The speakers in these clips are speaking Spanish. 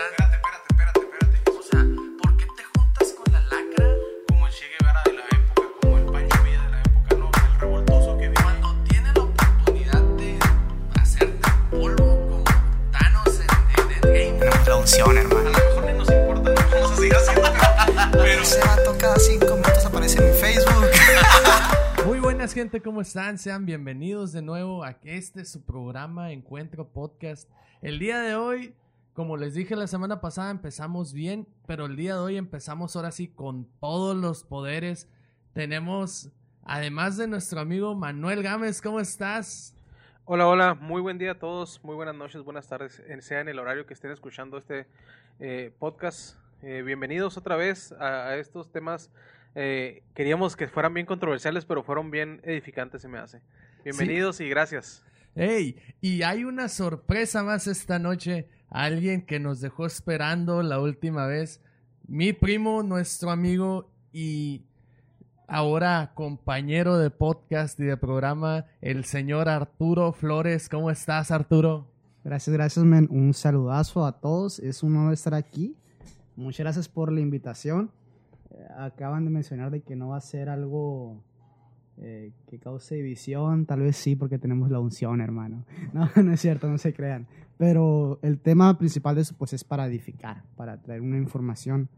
sea, Espérate, espérate, espérate, espérate. o sea, ¿por qué te juntas con la lacra Como el Che Guevara de la época, como el Pancho Villa de la época, ¿no? El revoltoso que vive. cuando tiene la oportunidad de hacerte polvo como Thanos en, en Endgame? Una producción, A hermano. lo mejor ni nos importa, no vamos a seguir haciendo, pero... pero Ese vato cada cinco minutos aparece en mi Facebook. Muy buenas gente, ¿cómo están? Sean bienvenidos de nuevo a este su programa Encuentro Podcast. El día de hoy, como les dije la semana pasada, empezamos bien, pero el día de hoy empezamos ahora sí con todos los poderes. Tenemos, además de nuestro amigo Manuel Gámez, ¿cómo estás? Hola, hola, muy buen día a todos, muy buenas noches, buenas tardes, en- sea en el horario que estén escuchando este eh, podcast. Eh, bienvenidos otra vez a, a estos temas. eh, queríamos que fueran bien controversiales, pero fueron bien edificantes, se me hace. Bienvenidos y gracias. ¡Hey! Y hay una sorpresa más esta noche. Alguien que nos dejó esperando la última vez. Mi primo, nuestro amigo y ahora compañero de podcast y de programa, el señor Arturo Flores. ¿Cómo estás, Arturo? Gracias, gracias, men. Un saludazo a todos. Es un honor estar aquí. Muchas gracias por la invitación. Eh, acaban de mencionar de que no va a ser algo eh, que cause división. Tal vez sí, porque tenemos la unción, hermano. No, no es cierto, no se crean. Pero el tema principal de eso, pues, es para edificar, para traer una información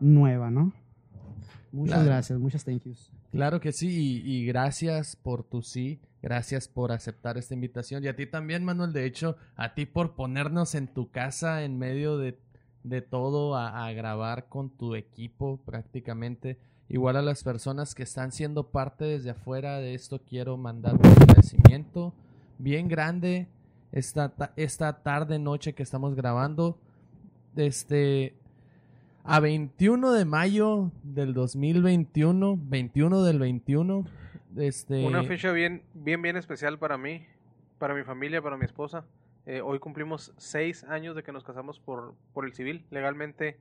nueva, ¿no? Muchas Claro. gracias, muchas thank yous. Claro que sí, y, y gracias por tu sí, gracias por aceptar esta invitación y a ti también, Manuel, de hecho, a ti por ponernos en tu casa en medio de, de todo a, a grabar con tu equipo prácticamente. Igual a las personas que están siendo parte desde afuera de esto, quiero mandar un agradecimiento bien grande esta, ta- esta tarde, noche que estamos grabando. Este, a 21 de mayo del 2021, 21 del 21, este... Una fecha bien, bien, bien especial para mí, para mi familia, para mi esposa. Eh, hoy cumplimos seis años de que nos casamos por, por el civil. Legalmente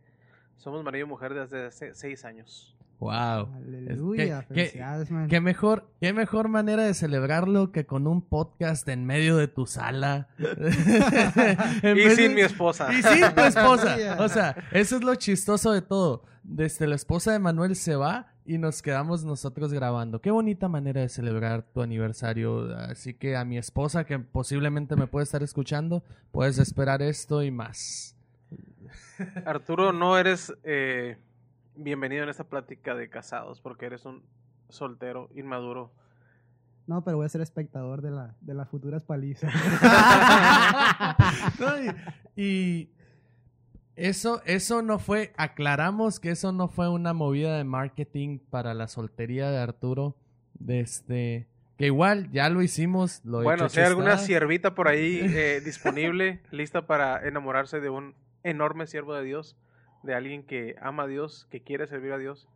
somos marido y mujer desde hace seis años. Wow. Aleluya, ¿Qué- qué- felicidades, man. Qué mejor, qué mejor manera de celebrarlo que con un podcast en medio de tu sala. Y sin de- mi esposa. Y sin tu esposa. O sea, eso es lo chistoso de todo. Desde la esposa de Manuel se va y nos quedamos nosotros grabando. Qué bonita manera de celebrar tu aniversario. Así que a mi esposa, que posiblemente me puede estar escuchando, puedes esperar esto y más. Arturo, no eres eh, bienvenido en esta plática de casados porque eres un soltero inmaduro. No, pero voy a ser espectador de, la, de las futuras palizas. No, y, y eso, eso no fue, aclaramos que eso no fue una movida de marketing para la soltería de Arturo. De este, que igual ya lo hicimos. Lo bueno, hecho, si hay alguna siervita por ahí eh, disponible, lista para enamorarse de un enorme siervo de Dios, de alguien que ama a Dios, que quiere servir a Dios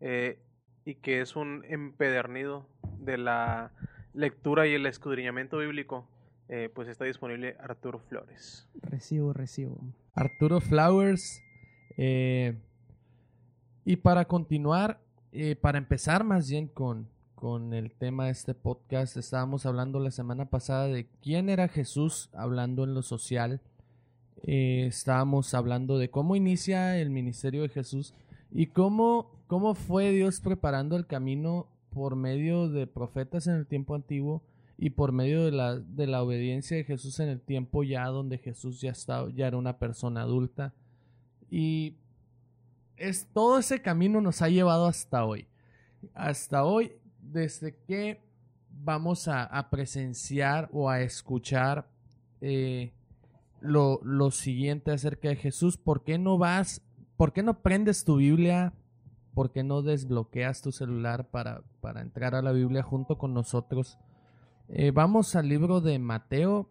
eh, y que es un empedernido de la lectura y el escudriñamiento bíblico, eh, pues está disponible Arturo Flores. recibo, recibo. Arturo Flowers. eh, y para continuar, para empezar más bien con, con el tema de este podcast, estábamos hablando la semana pasada de quién era Jesús hablando en lo social. Eh, estábamos hablando de cómo inicia el ministerio de Jesús y cómo, cómo fue Dios preparando el camino por medio de profetas en el tiempo antiguo y por medio de la, de la obediencia de Jesús en el tiempo ya donde Jesús ya estaba, ya era una persona adulta. Y es todo ese camino nos ha llevado hasta hoy. Hasta hoy, desde que vamos a, presenciar o a escuchar eh, lo, lo siguiente acerca de Jesús. ¿Por qué no vas? ¿Por qué no prendes tu Biblia? ¿Por qué no desbloqueas tu celular para, para entrar a la Biblia junto con nosotros? Eh, vamos al libro de Mateo,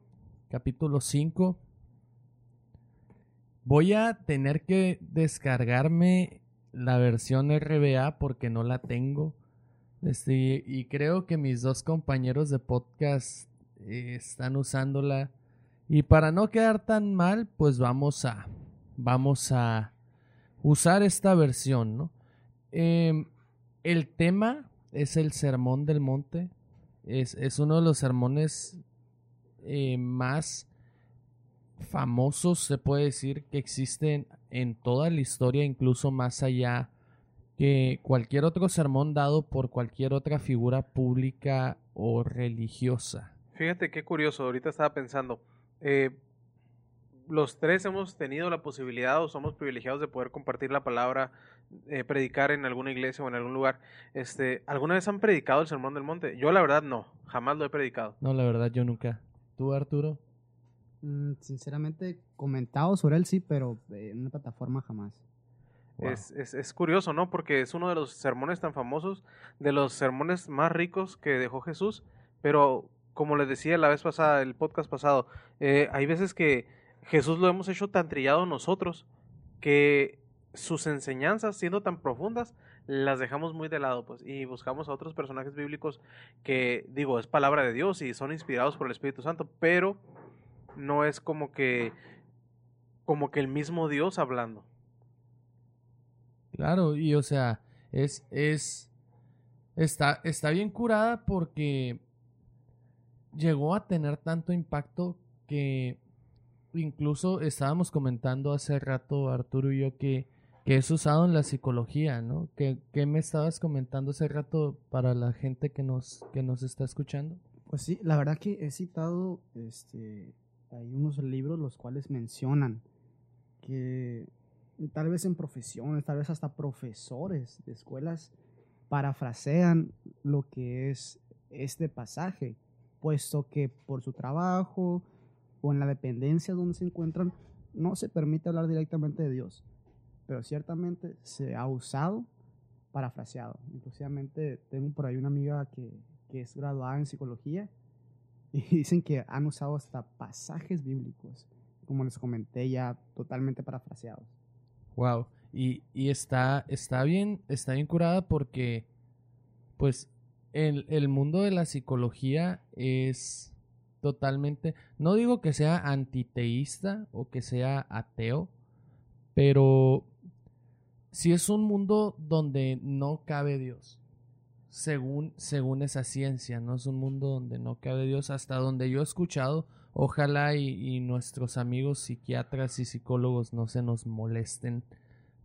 capítulo 5. Voy a tener que descargarme la versión RBA porque no la tengo. Este, y creo que mis dos compañeros de podcast eh, están usándola. Y para no quedar tan mal, pues vamos a vamos a usar esta versión, ¿no? Em, el tema es el Sermón del Monte. Es, es uno de los sermones eh, más famosos se puede decir que existen en toda la historia, incluso más allá que cualquier otro sermón dado por cualquier otra figura pública o religiosa. Fíjate qué curioso, ahorita estaba pensando, eh, los tres hemos tenido la posibilidad o somos privilegiados de poder compartir la palabra, eh, predicar en alguna iglesia o en algún lugar. Este, ¿Alguna vez han predicado el Sermón del Monte? Yo la verdad no, jamás lo he predicado. No, la verdad yo nunca. ¿Tú, Arturo? Mm, sinceramente, comentado sobre él sí, pero eh, en una plataforma jamás. Wow. Es, es, es curioso, ¿no? Porque es uno de los sermones tan famosos, de los sermones más ricos que dejó Jesús, pero como les decía la vez pasada, el podcast pasado, eh, hay veces que Jesús lo hemos hecho tan trillado nosotros que sus enseñanzas, siendo tan profundas, las dejamos muy de lado, pues, y buscamos a otros personajes bíblicos que, digo, es palabra de Dios y son inspirados por el Espíritu Santo, pero no es como que, como que el mismo Dios hablando. Claro, y o sea, es, es, está, está bien curada porque llegó a tener tanto impacto que incluso estábamos comentando hace rato, Arturo y yo, que, que es usado en la psicología, ¿no? ¿Qué, qué me estabas comentando hace rato para la gente que nos, que nos está escuchando? Pues sí, la verdad que he citado este, hay unos libros los cuales mencionan que tal vez en profesiones, tal vez hasta profesores de escuelas parafrasean lo que es este pasaje, puesto que por su trabajo o en la dependencia donde se encuentran no se permite hablar directamente de Dios, pero ciertamente se ha usado parafraseado. Inclusivamente tengo por ahí una amiga que, que es graduada en psicología y dicen que han usado hasta pasajes bíblicos, como les comenté ya, totalmente parafraseados. Wow. Y, y está, está bien, está bien curada porque, pues, el, el mundo de la psicología es totalmente, no digo que sea antiteísta o que sea ateo, pero si es un mundo donde no cabe Dios, según, según esa ciencia, no es un mundo donde no cabe Dios, hasta donde yo he escuchado, ojalá y, y nuestros amigos psiquiatras y psicólogos no se nos molesten,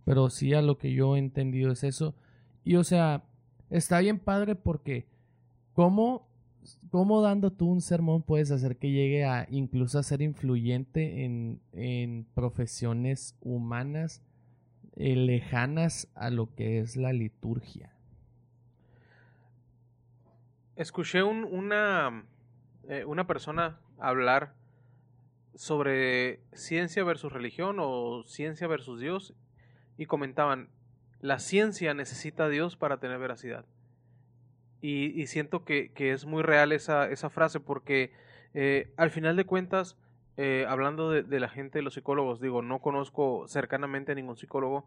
pero sí a lo que yo he entendido es eso, y o sea, está bien padre porque, ¿cómo ¿Cómo dando tú un sermón puedes hacer que llegue a incluso a ser influyente en, en profesiones humanas eh, lejanas a lo que es la liturgia? Escuché un, una, eh, una persona hablar sobre ciencia versus religión o ciencia versus Dios y comentaban, la ciencia necesita a Dios para tener veracidad. Y, siento que, es muy real esa, esa frase porque eh, al final de cuentas, eh, hablando de, de, la gente, de los psicólogos, digo, no conozco cercanamente a ningún psicólogo,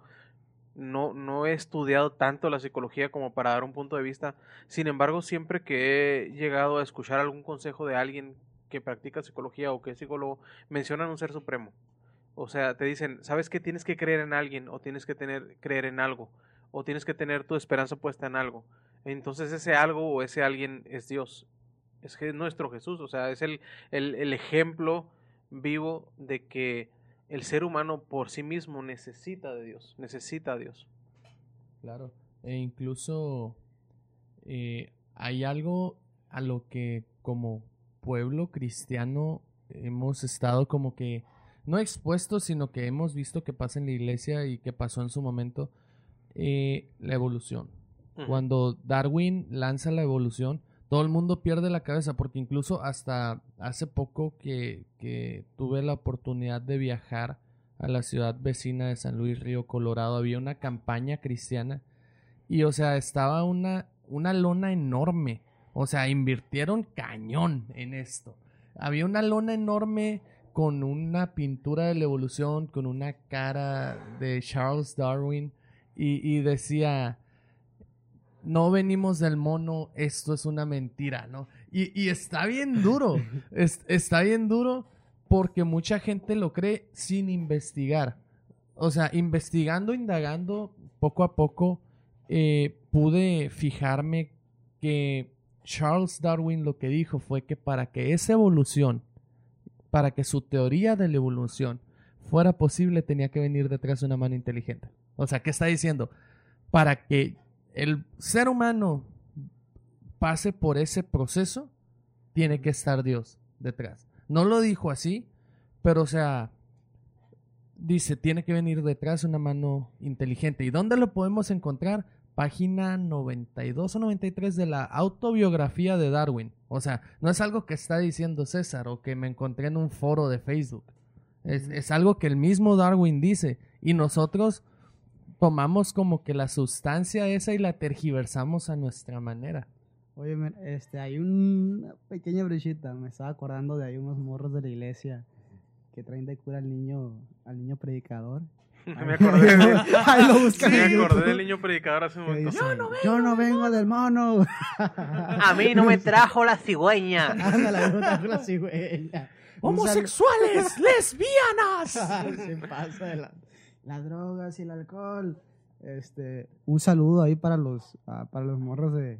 no, no he estudiado tanto la psicología como para dar un punto de vista, sin embargo, siempre que he llegado a escuchar algún consejo de alguien que practica psicología o que es psicólogo, mencionan un ser supremo. O sea, te dicen, ¿sabes que tienes que creer en alguien o tienes que tener, creer en algo? o tienes que tener tu esperanza puesta en algo. Entonces ese algo o ese alguien es Dios. Es nuestro Jesús. O sea, es el, el, el ejemplo vivo de que el ser humano por sí mismo necesita de Dios. Necesita a Dios. Claro. E incluso eh, hay algo a lo que como pueblo cristiano hemos estado como que no expuestos, sino que hemos visto que pasa en la iglesia y que pasó en su momento eh, la evolución. Uh -huh. Cuando Darwin lanza la evolución, todo el mundo pierde la cabeza porque incluso hasta hace poco que, que, tuve la oportunidad de viajar a la ciudad vecina de San Luis Río Colorado, había una campaña cristiana y o sea, estaba una, una lona enorme, o sea, invirtieron cañón en esto. Había una lona enorme con una pintura de la evolución, con una cara de Charles Darwin y, y, decía, no venimos del mono, esto es una mentira, ¿no? Y, y está bien duro, es, está bien duro porque mucha gente lo cree sin investigar. O sea, investigando, indagando, poco a poco, eh, pude fijarme que Charles Darwin lo que dijo fue que para que esa evolución para que su teoría de la evolución fuera posible, tenía que venir detrás de una mano inteligente. O sea, ¿qué está diciendo? Para que el ser humano pase por ese proceso, tiene que estar Dios detrás. No lo dijo así, pero o sea, dice, tiene que venir detrás una mano inteligente. ¿Y dónde lo podemos encontrar? Página 92 o 93 de la autobiografía de Darwin. O sea, no es algo que está diciendo César o que me encontré en un foro de Facebook. Es, es algo que el mismo Darwin dice. Y nosotros tomamos como que la sustancia esa y la tergiversamos a nuestra manera. Oye, este, hay una pequeña brechita. Me estaba acordando de ahí unos morros de la iglesia que traen de cura al niño, al niño predicador. me acordé, de- Ahí lo buscan me en acordé YouTube, del niño predicador hace un momento. dice, Yo no vengo del mono. A mí no me trajo la cigüeña. Ándale, me trajo la cigüeña. Un sal- ¡Homosexuales! ¡Lesbianas! Se pasa de la- las drogas y el alcohol. Este, un saludo ahí para los, ah, para los morros de,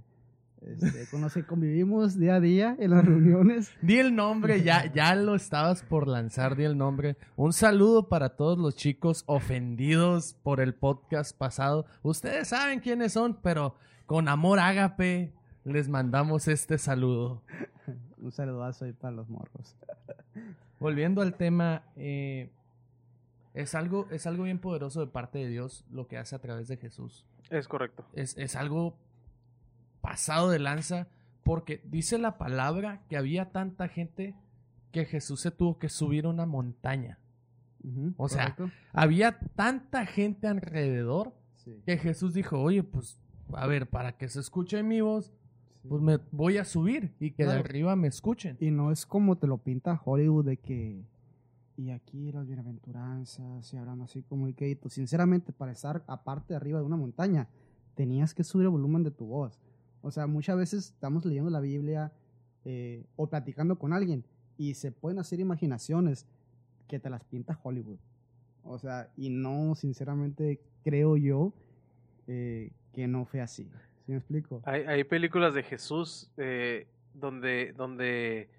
este, con los que convivimos día a día en las reuniones. Di el nombre, ya, ya lo estabas por lanzar, di el nombre. Un saludo para todos los chicos ofendidos por el podcast pasado. Ustedes saben quiénes son, pero con amor ágape les mandamos este saludo. Un saludazo ahí para los morros. Volviendo al tema, eh, es, algo, es algo bien poderoso de parte de Dios lo que hace a través de Jesús. Es correcto. Es, es algo pasado de lanza porque dice la palabra que había tanta gente que Jesús se tuvo que subir a una montaña. O sea, correcto. Había tanta gente alrededor Sí, que Jesús dijo, oye, pues, a ver, para que se escuche mi voz, sí. pues me voy a subir y que de arriba me escuchen. Y no es como te lo pinta Hollywood de que. Y aquí las bienaventuranzas y hablando así como el que Sinceramente, para estar aparte arriba de una montaña, tenías que subir el volumen de tu voz. O sea, muchas veces estamos leyendo la Biblia eh, o platicando con alguien y se pueden hacer imaginaciones que te las pinta Hollywood. O sea, y no, sinceramente, creo yo eh, que no fue así. ¿Sí me explico? Hay, hay películas de Jesús eh, donde, donde,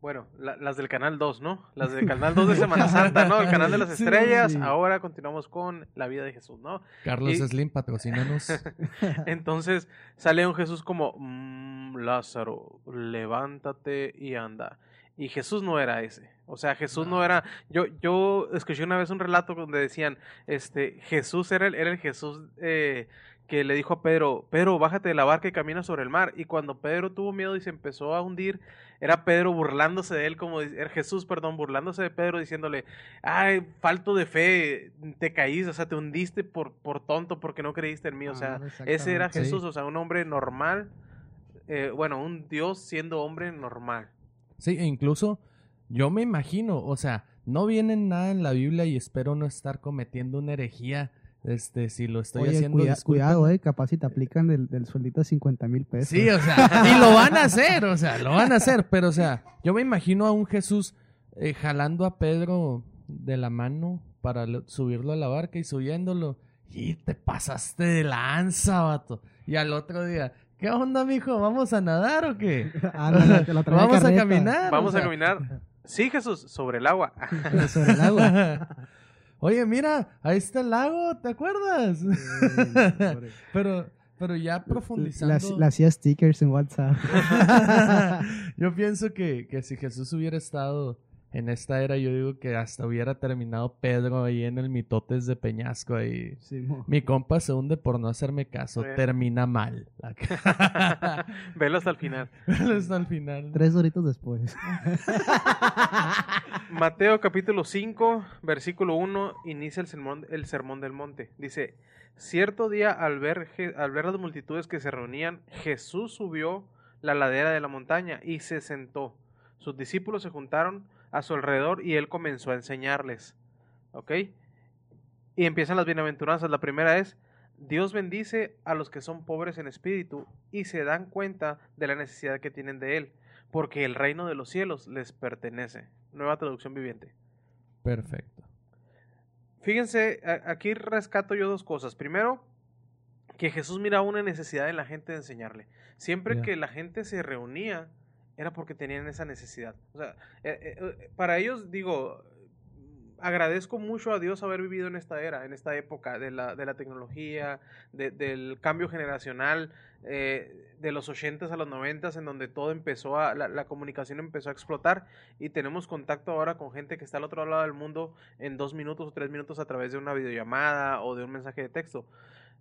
bueno, la- las del Canal 2, ¿no? Las del Canal 2 de Semana Santa, ¿no? El Canal de las Sí, Estrellas. sí. Ahora continuamos con la vida de Jesús, ¿no? Carlos Y- Slim, patrocínanos. Entonces sale un Jesús como, "Mm, Lázaro, levántate y anda. Y Jesús no era ese. O sea, Jesús no, era. Yo, yo escuché una vez un relato donde decían, este, Jesús era el, era el Jesús eh, que le dijo a Pedro, Pedro, bájate de la barca y camina sobre el mar. Y cuando Pedro tuvo miedo y se empezó a hundir, era Pedro burlándose de él, como era Jesús, perdón, burlándose de Pedro, diciéndole, ay, falto de fe, te caíste, o sea, te hundiste por, por tonto porque no creíste en mí. O sea, Ah, ese era. Jesús, o sea, un hombre normal, eh, bueno, un Dios siendo hombre normal. Sí, e incluso yo me imagino, o sea, no viene nada en la Biblia y espero no estar cometiendo una herejía. Este, si lo estoy Oye, haciendo, cuida- cuidado, eh, capaz si te aplican del, del sueldito de 50 mil pesos. Sí, o sea, y lo van a hacer, o sea, lo van a hacer, pero o sea, yo me imagino a un Jesús eh, jalando a Pedro de la mano para lo- subirlo a la barca y subiéndolo. Y te pasaste de lanza, vato. Y al otro día, ¿qué onda, mijo? ¿Vamos a nadar o qué? Ándale, te lo trae ¿Vamos a caminar? Vamos o a caminar. Sí, Jesús, sobre el agua. Sobre el agua. Oye, mira, ahí está el lago, ¿te acuerdas? Pero, pero ya profundizando. Le le hacía stickers en WhatsApp. yo pienso que, que si Jesús hubiera estado en esta era, yo digo que hasta hubiera terminado Pedro ahí en el mitotes de Peñasco ahí. Sí. Mi compa se hunde por no hacerme caso, Bueno. termina mal. Velo hasta el final. hasta el final. Tres horitos después. Mateo capítulo 5, versículo 1, inicia el sermón, el sermón del monte. Dice, cierto día al ver, Je- al ver las multitudes que se reunían, Jesús subió la ladera de la montaña y se sentó. Sus discípulos se juntaron a su alrededor y él comenzó a enseñarles. ¿Ok? Y empiezan las bienaventuranzas. La primera es, Dios bendice a los que son pobres en espíritu y se dan cuenta de la necesidad que tienen de Él, porque el reino de los cielos les pertenece. Nueva traducción viviente. Perfecto. Fíjense, aquí rescato yo dos cosas. Primero, que Jesús miraba una necesidad en la gente de enseñarle. Siempre que la gente se reunía era porque tenían esa necesidad. O sea, eh, eh, eh, para ellos, digo, agradezco mucho a Dios haber vivido en esta era, en esta época de la, de la tecnología, de- del cambio generacional, eh, de los 80s a los 90s, en donde todo empezó a, la, la comunicación empezó a explotar y tenemos contacto ahora con gente que está al otro lado del mundo en dos minutos o tres minutos a través de una videollamada o de un mensaje de texto.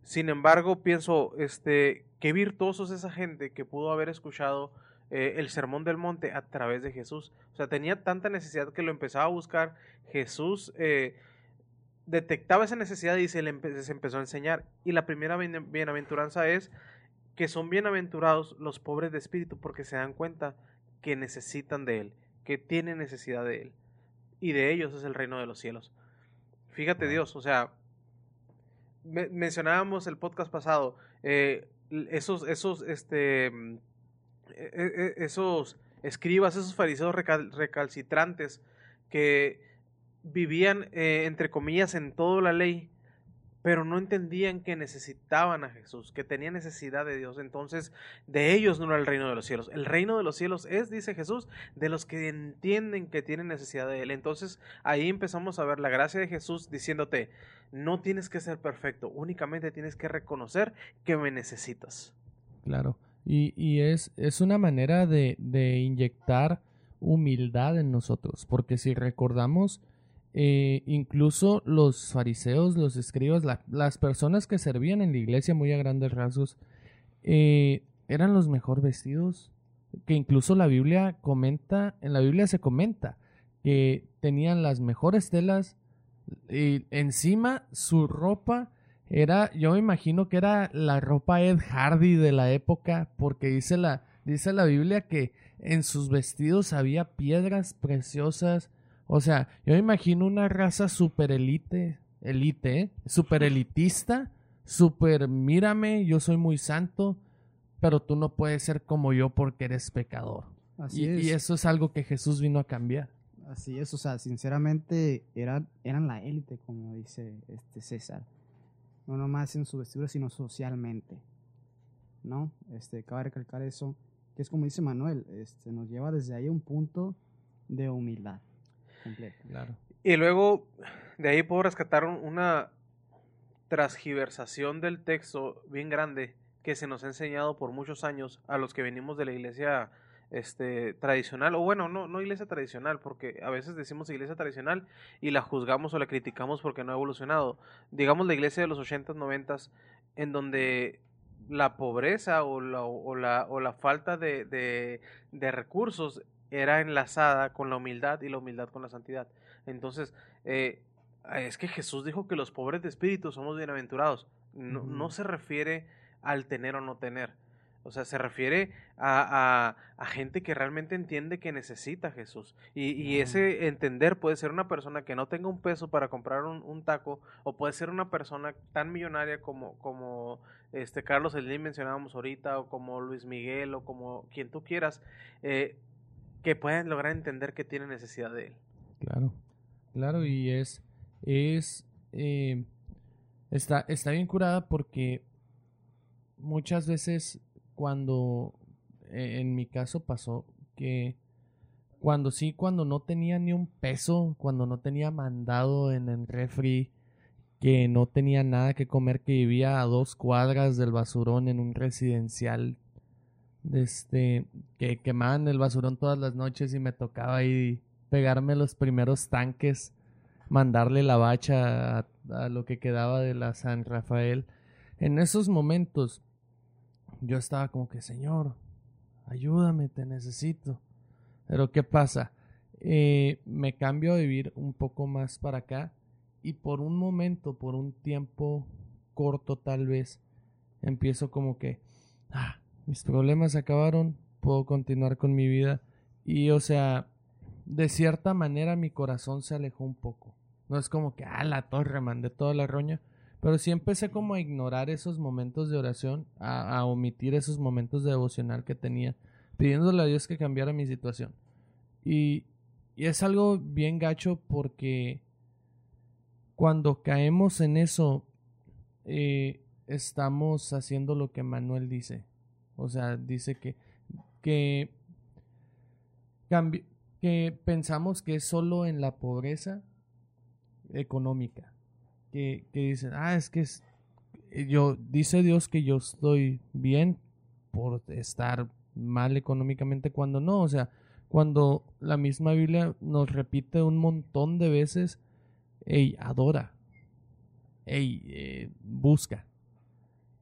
Sin embargo, pienso, este, qué virtuoso es esa gente que pudo haber escuchado eh, el sermón del monte a través de Jesús. O sea, tenía tanta necesidad que lo empezaba a buscar. Jesús eh, detectaba esa necesidad y se le empe- se empezó a enseñar. Y la primera bien- bienaventuranza es que son bienaventurados los pobres de espíritu porque se dan cuenta que necesitan de Él, que tienen necesidad de Él. Y de ellos es el reino de los cielos. Fíjate Dios, o sea, me- mencionábamos el podcast pasado, eh, esos, esos, este, mm, esos escribas, esos fariseos recal- recalcitrantes que vivían, eh, entre comillas, en toda la ley, pero no entendían que necesitaban a Jesús, que tenían necesidad de Dios. Entonces, de ellos no era el reino de los cielos. El reino de los cielos es, dice Jesús, de los que entienden que tienen necesidad de Él. Entonces, ahí empezamos a ver la gracia de Jesús diciéndote, no tienes que ser perfecto, únicamente tienes que reconocer que me necesitas. Claro. Y, y es, es una manera de, de inyectar humildad en nosotros, porque si recordamos, eh, incluso los fariseos, los escribas, la- las personas que servían en la iglesia muy a grandes rasgos, eh, eran los mejor vestidos, que incluso la Biblia comenta, en la Biblia se comenta que tenían las mejores telas y encima su ropa era, yo me imagino que era la ropa Ed Hardy de la época, porque dice la, dice la Biblia que en sus vestidos había piedras preciosas. O sea, yo me imagino una raza super elite, elite, ¿eh? super elitista, super mírame, yo soy muy santo, pero tú no puedes ser como yo porque eres pecador. Así Y, es. y eso es algo que Jesús vino a cambiar. Así es, o sea, sinceramente eran, eran la élite, como dice este César. No nomás en su vestidura, sino socialmente. ¿No? Este, cabe recalcar eso, que es como dice Manuel, este, nos lleva desde ahí a un punto de humildad completa. Claro. Y luego de ahí puedo rescatar un- una transgiversación del texto bien grande que se nos ha enseñado por muchos años a los que venimos de la iglesia este tradicional o bueno no no iglesia tradicional porque a veces decimos iglesia tradicional y la juzgamos o la criticamos porque no ha evolucionado digamos la iglesia de los 80s 90s en donde la pobreza o la, o la, o la falta de, de, de recursos era enlazada con la humildad y la humildad con la santidad entonces eh, es que Jesús dijo que los pobres de espíritu somos bienaventurados. No, no se refiere al tener o no tener. O sea, se refiere a, a, a gente que realmente entiende que necesita a Jesús. Y, y ese entender puede ser una persona que no tenga un peso para comprar un, un taco, o puede ser una persona tan millonaria como, como este Carlos Slim mencionábamos ahorita, o como Luis Miguel, o como quien tú quieras, eh, que puedan lograr entender que tiene necesidad de él. Claro, claro, y es, es, eh, está, está bien curada porque muchas veces cuando, eh, en mi caso pasó que cuando sí, cuando no tenía ni un peso, cuando no tenía mandado en el refri, que no tenía nada que comer, que vivía a dos cuadras del basurón en un residencial, de este, que quemaban el basurón todas las noches y me tocaba ahí pegarme los primeros tanques, mandarle la bacha a, a lo que quedaba de la San Rafael. En esos momentos yo estaba como que, Señor, ayúdame, te necesito. Pero ¿qué pasa? Eh, me cambio a vivir un poco más para acá y por un momento, por un tiempo corto tal vez, empiezo como que, ah, mis problemas se acabaron, puedo continuar con mi vida. Y o sea, de cierta manera mi corazón se alejó un poco. No es como que, ah, la torre, mandé toda la roña. Pero sí empecé como a ignorar esos momentos de oración, a, omitir esos momentos de devocional que tenía, pidiéndole a Dios que cambiara mi situación. Y, es algo bien gacho porque cuando caemos en eso, eh, estamos haciendo lo que Manuel dice. O sea, dice que, que que pensamos que es solo en la pobreza económica. Que, dicen, ah, es que es, yo, dice Dios que yo estoy bien por estar mal económicamente cuando no. O sea, cuando la misma Biblia nos repite un montón de veces, hey, adora, hey, eh, busca,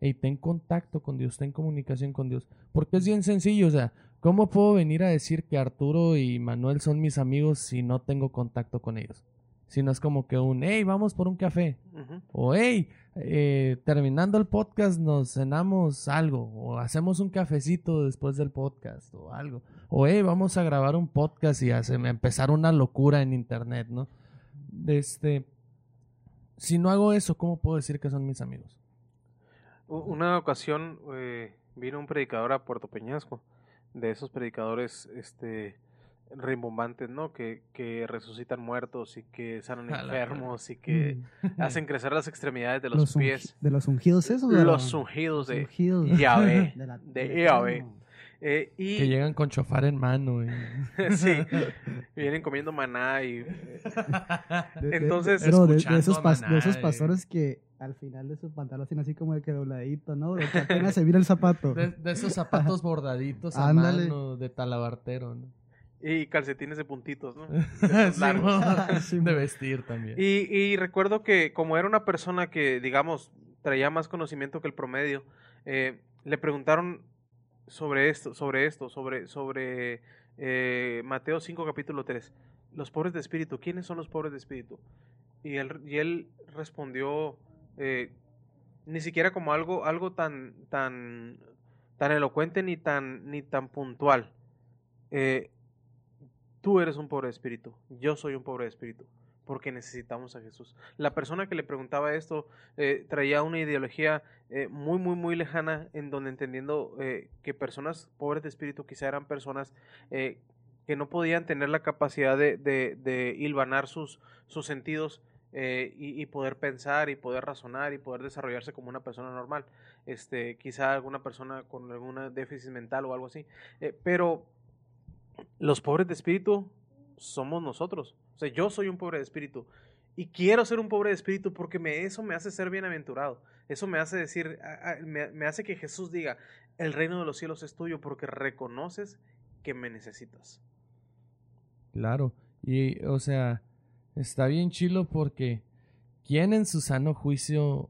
hey, ten contacto con Dios, ten comunicación con Dios. Porque es bien sencillo, o sea, ¿cómo puedo venir a decir que Arturo y Manuel son mis amigos si no tengo contacto con ellos? Si no es como que un, hey, vamos por un café. O hey, eh, terminando el podcast nos cenamos algo. O hacemos un cafecito después del podcast o algo. O hey, vamos a grabar un podcast y hace- empezar una locura en internet, ¿no? Este, si no hago eso, ¿cómo puedo decir que son mis amigos? Una ocasión eh, vino un predicador a Puerto Peñasco, de esos predicadores este rimbombantes, ¿no? Que, que resucitan muertos y que sanan enfermos y que Mm. hacen crecer las extremidades de los, pies. ¿De los ungidos esos? de Los la- ungidos de Yahvé. de de Yahvé. Eh, y Que llegan con chofar en mano. y- sí, vienen comiendo maná y De- de- Entonces, de, de esos de eh. pastores que al final de su pantalón tienen así como de que dobladito, ¿no? bro? Que apenas se mira el zapato. De, de esos zapatos bordaditos a Ándale. mano de talabartero, ¿no? Y calcetines de puntitos, ¿no? Sí, Sí, de mo. vestir también. Y, y recuerdo que como era una persona que, digamos, traía más conocimiento que el promedio, eh, le preguntaron sobre esto, sobre esto, sobre, sobre eh, Mateo 5, capítulo 3. Los pobres de espíritu, ¿quiénes son los pobres de espíritu? Y él, y él respondió eh, ni siquiera como algo, algo tan, tan, tan elocuente ni tan, ni tan puntual. Eh, tú eres un pobre de espíritu, yo soy un pobre de espíritu, porque necesitamos a Jesús. La persona que le preguntaba esto eh, traía una ideología eh, muy, muy, muy lejana, en donde entendiendo eh, que personas pobres de espíritu quizá eran personas que no podían tener la capacidad de, de, hilvanar sus, sentidos y, poder pensar y poder razonar y poder desarrollarse como una persona normal. Este, quizá alguna persona con algún déficit mental o algo así. Pero los pobres de espíritu somos nosotros. O sea, yo soy un pobre de espíritu. Y quiero ser un pobre de espíritu porque me, eso me hace ser bienaventurado. Eso me hace decir, me, me hace que Jesús diga, el reino de los cielos es tuyo porque reconoces que me necesitas. Claro. Y, o sea, está bien chilo porque ¿quién en su sano juicio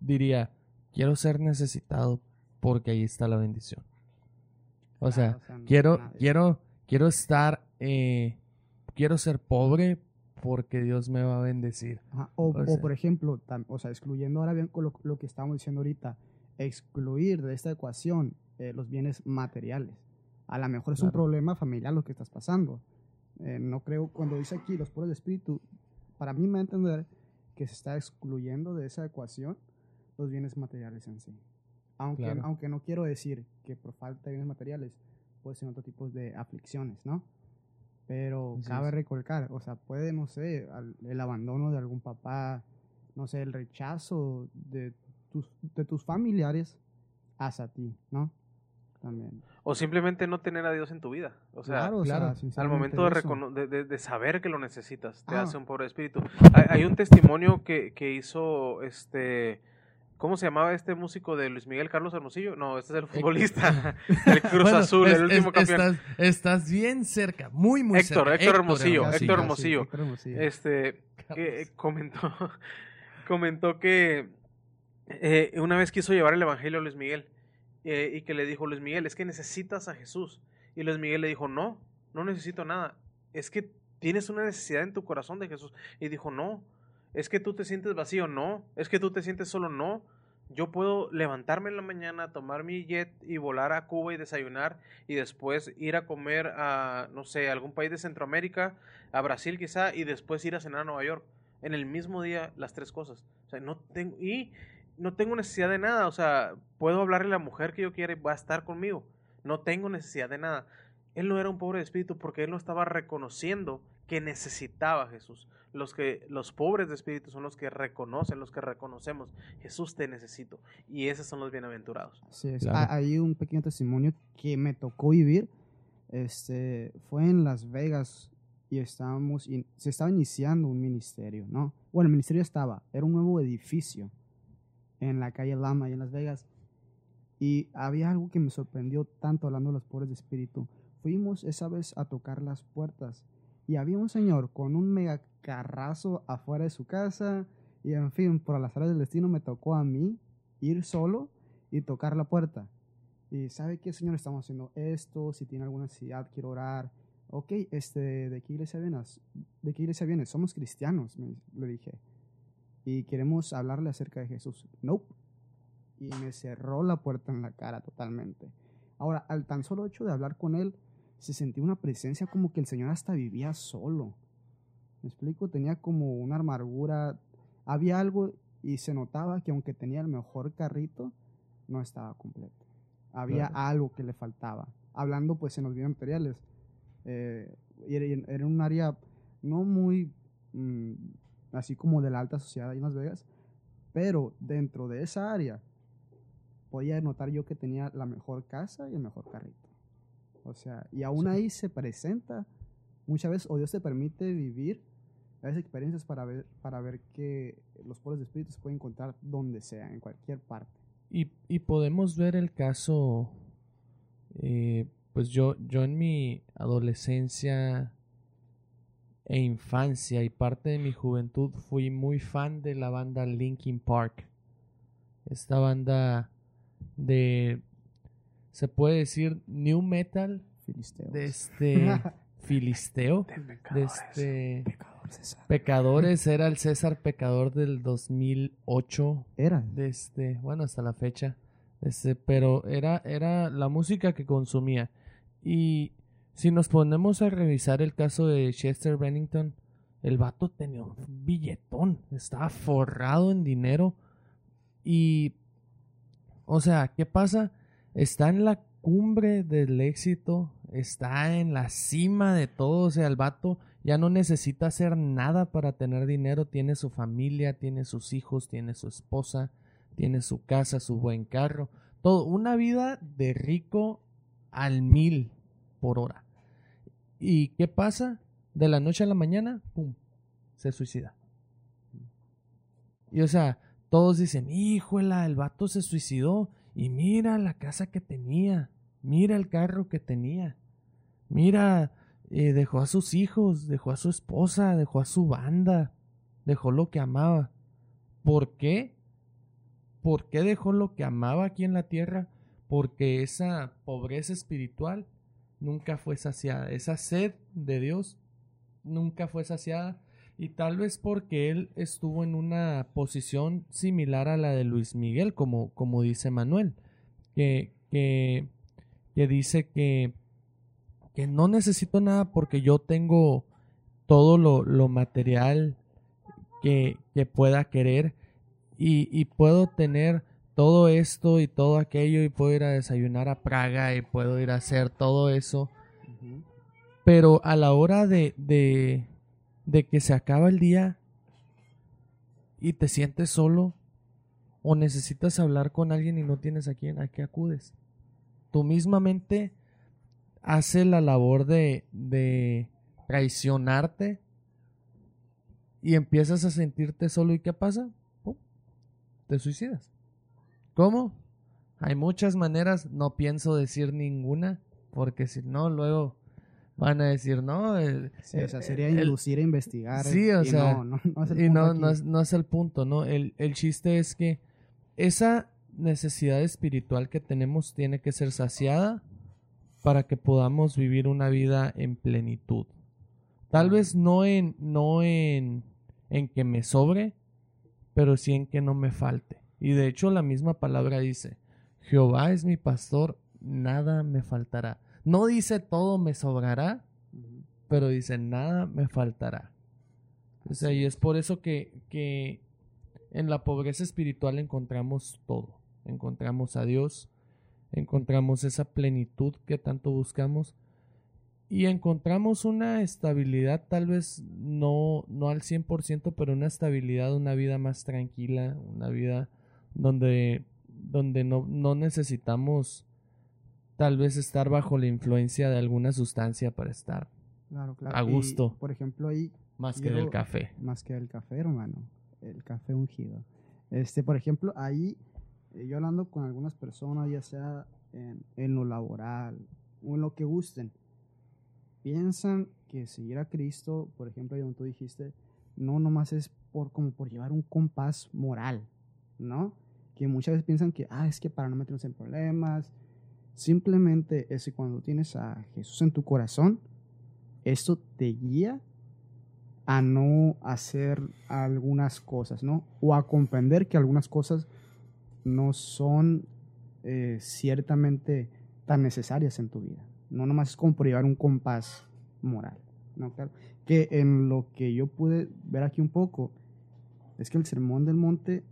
diría, quiero ser necesitado porque ahí está la bendición? O sea, Claro, o sea, no- quiero, nadie. quiero, quiero estar, eh, quiero ser pobre porque Dios me va a bendecir. Ajá, O, O o, sea- por ejemplo, tam- o sea, excluyendo ahora bien con lo, lo que estábamos diciendo ahorita, excluir de esta ecuación eh, los bienes materiales. A lo mejor es un problema familiar lo que estás pasando. Eh, no creo, cuando dice aquí los pobres de espíritu, para mí me va a entender que se está excluyendo de esa ecuación los bienes materiales en sí. Aunque, Claro. aunque no quiero decir que por falta de bienes materiales puede ser otro tipo de aflicciones, ¿no? Pero Así cabe es. recalcar, o sea, puede, no sé, al- el abandono de algún papá, no sé, el rechazo de tus, de tus familiares hacia ti, ¿no? También. O simplemente no tener a Dios en tu vida. O sea, claro, o sea, claro, al momento de, de- de saber que lo necesitas, te Ah. hace un pobre espíritu. Hay, hay un testimonio que, que hizo este. ¿Cómo se llamaba este músico de Luis Miguel Carlos Hermosillo? No, este es el futbolista. el Cruz Bueno, Azul, es- el último es- campeón. Estás, estás bien cerca, muy, muy Héctor, cerca. Héctor Hermosillo, Héctor sí, Hermosillo. Héctor Hermosillo. Este, que Carlos. comentó, comentó que eh, una vez quiso llevar el evangelio a Luis Miguel eh, y que le dijo Luis Miguel, es que necesitas a Jesús. Y Luis Miguel le dijo, no, no necesito nada. Es que tienes una necesidad en tu corazón de Jesús. Y dijo, no, es que tú te sientes vacío, no, es que tú te sientes solo, no. Yo puedo levantarme en la mañana, tomar mi jet y volar a Cuba y desayunar y después ir a comer a, no sé, a algún país de Centroamérica, a Brasil quizá, y después ir a cenar a Nueva York. En el mismo día, las tres cosas. O sea, no tengo, y no tengo necesidad de nada. O sea, puedo hablarle a la mujer que yo quiera y va a estar conmigo. No tengo necesidad de nada. Él no era un pobre espíritu porque él no estaba reconociendo que necesitaba Jesús. Los que los pobres de espíritu son los que reconocen, los que reconocemos, Jesús te necesito. Y esos son los bienaventurados. Así es. Claro. Ha- Hay un pequeño testimonio que me tocó vivir. Este, fue en Las Vegas y estábamos, in- se estaba iniciando un ministerio, ¿no? Bueno, el ministerio estaba, era un nuevo edificio en la calle Lama, ahí en Las Vegas. Y había algo que me sorprendió tanto hablando de los pobres de espíritu. Fuimos esa vez a tocar las puertas y había un señor con un mega carrazo afuera de su casa y en fin, por las áreas del destino me tocó a mí ir solo y tocar la puerta. Y sabe qué, señor, estamos haciendo esto, si tiene alguna necesidad, quiero orar. Ok, este, ¿de qué iglesia vienes? ¿De qué iglesia vienes? Somos cristianos, me- le dije. Y queremos hablarle acerca de Jesús. Nope. Y me cerró la puerta en la cara totalmente. Ahora, al tan solo hecho de hablar con él, se sentía una presencia como que el Señor hasta vivía solo. ¿Me explico? Tenía como una amargura. Había algo y se notaba que aunque tenía el mejor carrito, no estaba completo. Había Claro. algo que le faltaba. Hablando pues en los bienes materiales. eh, era un área no muy mm, así como de la alta sociedad ahí en Las Vegas, pero dentro de esa área podía notar yo que tenía la mejor casa y el mejor carrito. O sea, y aún ahí se presenta muchas veces, o Dios te permite vivir esas experiencias para ver, para ver que los pobres de espíritu se pueden encontrar donde sea, en cualquier parte. Y, y podemos ver el caso, eh, pues yo, yo en mi adolescencia e infancia y parte de mi juventud fui muy fan de la banda Linkin Park. Esta banda de, se puede decir, new metal, Filisteos. de este filisteo, de este Pecadores, era el César Pecador del 2008 Era. de este, bueno, hasta la fecha. Este, pero era, era la música que consumía. Y si nos ponemos a revisar el caso de Chester Bennington, el vato tenía un billetón, estaba forrado en dinero. Y, o sea, ¿qué pasa? Está en la cumbre del éxito, está en la cima de todo, o sea, el vato ya no necesita hacer nada para tener dinero, tiene su familia, tiene sus hijos, tiene su esposa, tiene su casa, su buen carro, todo, una vida de rico al mil por hora. ¿Y qué pasa? De la noche a la mañana, pum, se suicida. Y o sea, todos dicen, híjola, el vato se suicidó y mira la casa que tenía, mira el carro que tenía, mira, eh, dejó a sus hijos, dejó a su esposa, dejó a su banda, dejó lo que amaba. ¿Por qué? ¿Por qué dejó lo que amaba aquí en la tierra? Porque esa pobreza espiritual nunca fue saciada, esa sed de Dios nunca fue saciada y tal vez porque él estuvo en una posición similar a la de Luis Miguel, como, como dice Manuel, que, que, que dice que, que no necesito nada porque yo tengo todo lo, lo material que, que pueda querer y, y puedo tener todo esto y todo aquello y puedo ir a desayunar a Praga y puedo ir a hacer todo eso. Pero a la hora de, de, de que se acaba el día y te sientes solo o necesitas hablar con alguien y no tienes a quién, ¿a qué acudes? Tu misma mente hace la labor de, de traicionarte y empiezas a sentirte solo. ¿Y qué pasa? Pum, te suicidas. ¿Cómo? Hay muchas maneras, no pienso decir ninguna, porque si no, luego van a decir, no, el- Sí, o sea, sería el- inducir a investigar. Sí, o y sea, no, no, no es el y punto no, aquí. no, es, no es el punto, ¿no? El, el chiste es que esa necesidad espiritual que tenemos tiene que ser saciada para que podamos vivir una vida en plenitud. Tal vez no en, no en, en que me sobre, pero sí en que no me falte. Y de hecho la misma palabra dice, Jehová es mi pastor, nada me faltará. No dice todo me sobrará, pero dice nada me faltará. O sea, y es por eso que, que en la pobreza espiritual encontramos todo. Encontramos a Dios, encontramos esa plenitud que tanto buscamos y encontramos una estabilidad, tal vez no, no al 100%, pero una estabilidad, una vida más tranquila, una vida donde, donde no, no necesitamos tal vez estar bajo la influencia de alguna sustancia para estar Claro, claro. A Y, gusto. por ejemplo, ahí más que del café. más que el café, hermano. El café ungido. Este, por ejemplo, ahí eh, yo hablando con algunas personas, ya sea en, en lo laboral o en lo que gusten, piensan que seguir a Cristo, por ejemplo, ahí donde tú dijiste, no nomás es por como por llevar un compás moral, ¿no? Que muchas veces piensan que, ah, es que para no meternos en problemas, simplemente es cuando tienes a Jesús en tu corazón, esto te guía a no hacer algunas cosas, ¿no? O a comprender que algunas cosas no son eh, ciertamente tan necesarias en tu vida. No nomás es como por llevar un compás moral, ¿no? Claro. Que en lo que yo pude ver aquí un poco, es que el sermón del monte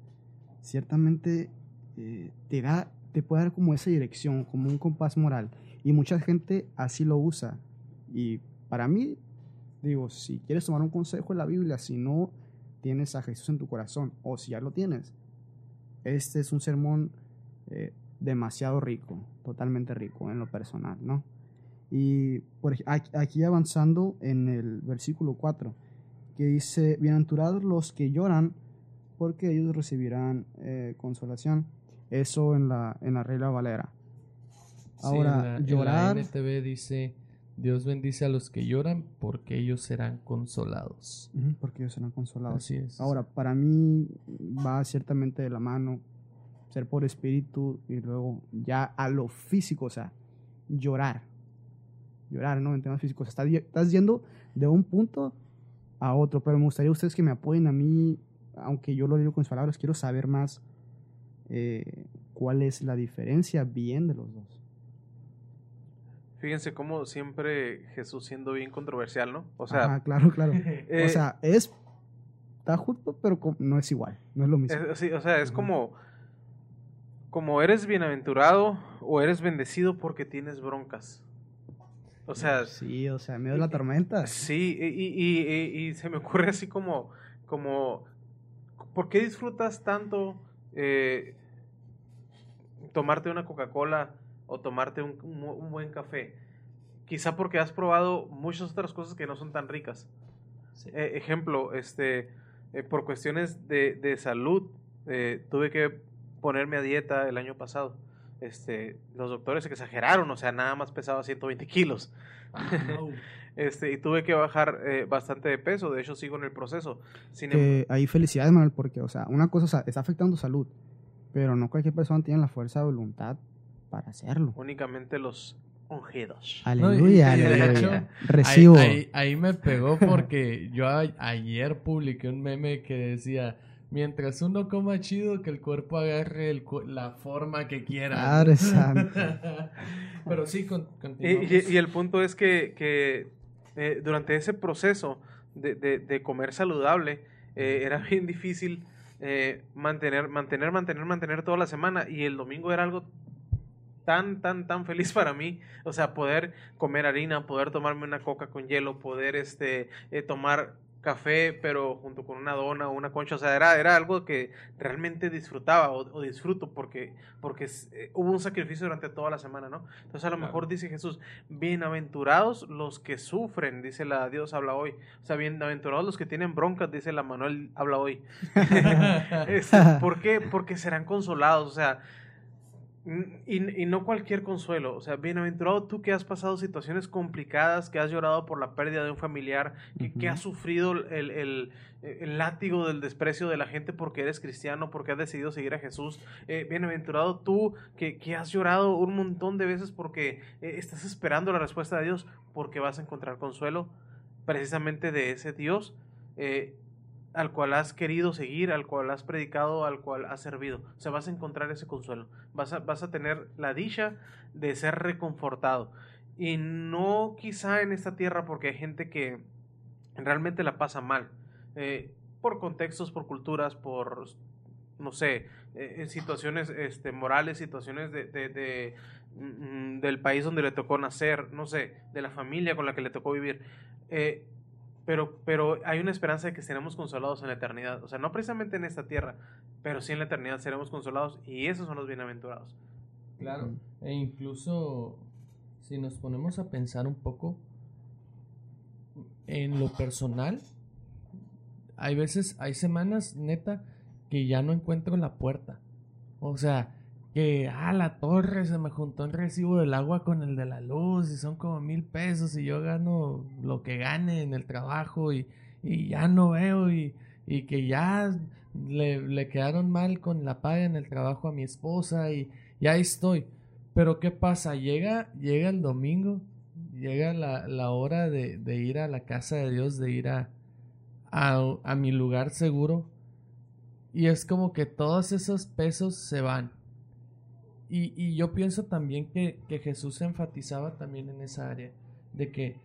ciertamente eh, te da, puede dar como esa dirección, como un compás moral. Y mucha gente así lo usa. Y para mí, digo, si quieres tomar un consejo de la Biblia, si no tienes a Jesús en tu corazón, o si ya lo tienes, este es un sermón eh, demasiado rico, totalmente rico en lo personal, ¿no? Y por, aquí avanzando en el versículo 4, que dice, bienaventurados los que lloran, porque ellos recibirán eh, consolación. Eso en la, en la regla valera. Sí, Ahora, en la- en la llorar... NTV dice, Dios bendice a los que lloran porque ellos serán consolados. Porque ellos serán consolados. Así es. Ahora, para mí va ciertamente de la mano ser por espíritu y luego ya a lo físico, o sea, llorar. Llorar, ¿no? En temas físicos. Estás, estás yendo de un punto a otro, pero me gustaría ustedes que me apoyen a mí, aunque yo lo digo con sus palabras, quiero saber más eh, cuál es la diferencia bien de los dos. Fíjense cómo siempre Jesús siendo bien controversial, ¿no? O sea, Ajá, claro, claro. eh, o sea, es, está justo, pero no es igual, no es lo mismo. es, sí, o sea, es como, como eres bienaventurado o eres bendecido porque tienes broncas. O sea, sí, o sea, en medio de la tormenta. Sí, y, y- y- y se me ocurre así como, como, ¿por qué disfrutas tanto eh, tomarte una Coca-Cola o tomarte un, un bu- un buen café? Quizá porque has probado muchas otras cosas que no son tan ricas. Eh, ejemplo, este, eh, por cuestiones de, de salud, tuve que ponerme a dieta el año pasado. Este, los doctores exageraron, o sea, nada más pesaba 120 kilos. Este, y tuve que bajar eh, bastante de peso, de hecho sigo en el proceso. Sin em- que ahí felicidades, Manuel, porque, o sea, una cosa o sea, está afectando tu salud, pero no cualquier persona tiene la fuerza de voluntad para hacerlo. únicamente los ungidos. Aleluya, y de aleluya. hecho, Recibo. Ahí, ahí- ahí me pegó porque yo a- ayer publiqué un meme que decía, mientras uno coma chido, que el cuerpo agarre el cu- la forma que quiera. Padre santo. Pero sí, con, Y, continuamos. y- y el punto es que, que, eh, durante ese proceso de, de- comer saludable eh, era bien difícil eh, mantener, mantener, mantener, mantener toda la semana y el domingo era algo tan, tan, tan feliz para mí. O sea, poder comer harina, poder tomarme una coca con hielo, poder este, tomar café, pero junto con una dona o una concha. O sea, era, era algo que realmente disfrutaba o, o disfruto porque, porque eh, hubo un sacrificio durante toda la semana, ¿no? Entonces a lo Claro. mejor dice Jesús, bienaventurados los que sufren, dice la Dios habla hoy. O sea, bienaventurados los que tienen broncas, dice la Manuel habla hoy. Este, ¿Por qué? Porque serán consolados, o sea, y, y no cualquier consuelo, o sea, bienaventurado tú que has pasado situaciones complicadas, que has llorado por la pérdida de un familiar, que, has sufrido el, el- el látigo del desprecio de la gente porque eres cristiano, porque has decidido seguir a Jesús. Eh, bienaventurado tú que, que has llorado un montón de veces porque eh, estás esperando la respuesta de Dios, porque vas a encontrar consuelo precisamente de ese Dios. eh, al cual has querido seguir, al cual has predicado, al cual has servido. O sea, vas a encontrar ese consuelo. Vas a, vas a tener la dicha de ser reconfortado. Y no quizá en esta tierra porque hay gente que realmente la pasa mal. eh, por contextos, por culturas, por, no sé, eh, situaciones este, morales, situaciones de, de- de, mm, del país donde le tocó nacer, no sé, de la familia con la que le tocó vivir. Eh, pero, pero hay una esperanza de que seremos consolados en la eternidad. O sea, no precisamente en esta tierra, pero sí en la eternidad seremos consolados y esos son los bienaventurados. Claro. E incluso si nos ponemos a pensar un poco en lo personal, hay veces, hay semanas, neta, que ya no encuentro la puerta. O sea, que, ah, la torre, se me juntó el recibo del agua con el de la luz y son como mil pesos y yo gano lo que gane en el trabajo y, y ya no veo y, y que ya le, le quedaron mal con la paga en el trabajo a mi esposa y ya estoy. Pero ¿qué pasa? Llega, llega el domingo, llega la, la hora de, ir a la casa de Dios, de ir a, a mi lugar seguro. Y es como que todos esos pesos se van. Y, y yo pienso también que, que Jesús enfatizaba también en esa área, de que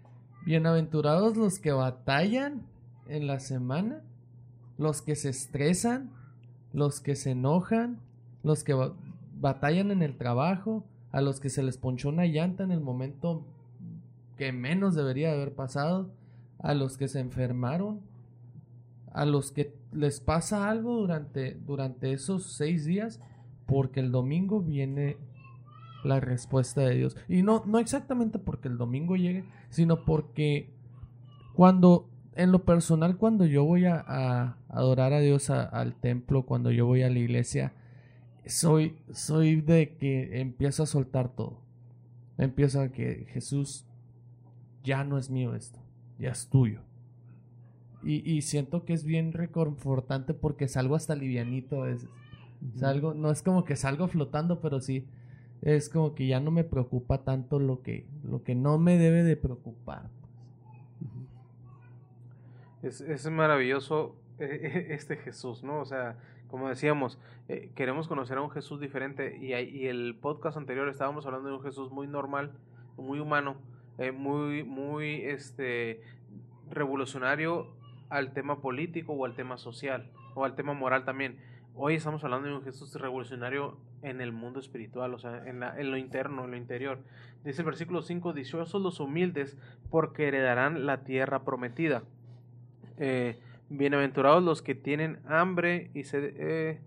bienaventurados los que batallan en la semana, los que se estresan, los que se enojan, los que ba- batallan en el trabajo, a los que se les ponchó una llanta en el momento que menos debería haber pasado, a los que se enfermaron, a los que les pasa algo durante, durante esos seis días, porque el domingo viene la respuesta de Dios. Y no, no exactamente porque el domingo llegue, sino porque cuando, en lo personal, cuando yo voy a, adorar a Dios al templo, cuando yo voy a la iglesia, soy, soy de que empiezo a soltar todo. Empiezo a que Jesús ya no es mío esto, ya es tuyo. Y, y siento que es bien reconfortante porque salgo hasta livianito a veces. Salgo, no es como que salgo flotando, pero sí es como que ya no me preocupa tanto lo que, lo que no me debe de preocupar. Es, es maravilloso eh, este Jesús, ¿no? O sea, como decíamos, eh, queremos conocer a un Jesús diferente y, hay- y el podcast anterior estábamos hablando de un Jesús muy normal, muy humano, eh, muy, muy, este, revolucionario al tema político o al tema social o al tema moral también. Hoy estamos hablando de un Jesús revolucionario en el mundo espiritual, o sea, en, la- en lo interno, en lo interior. Dice el versículo 5, dichosos los humildes porque heredarán la tierra prometida. Eh, bienaventurados los que tienen hambre y sed, eh,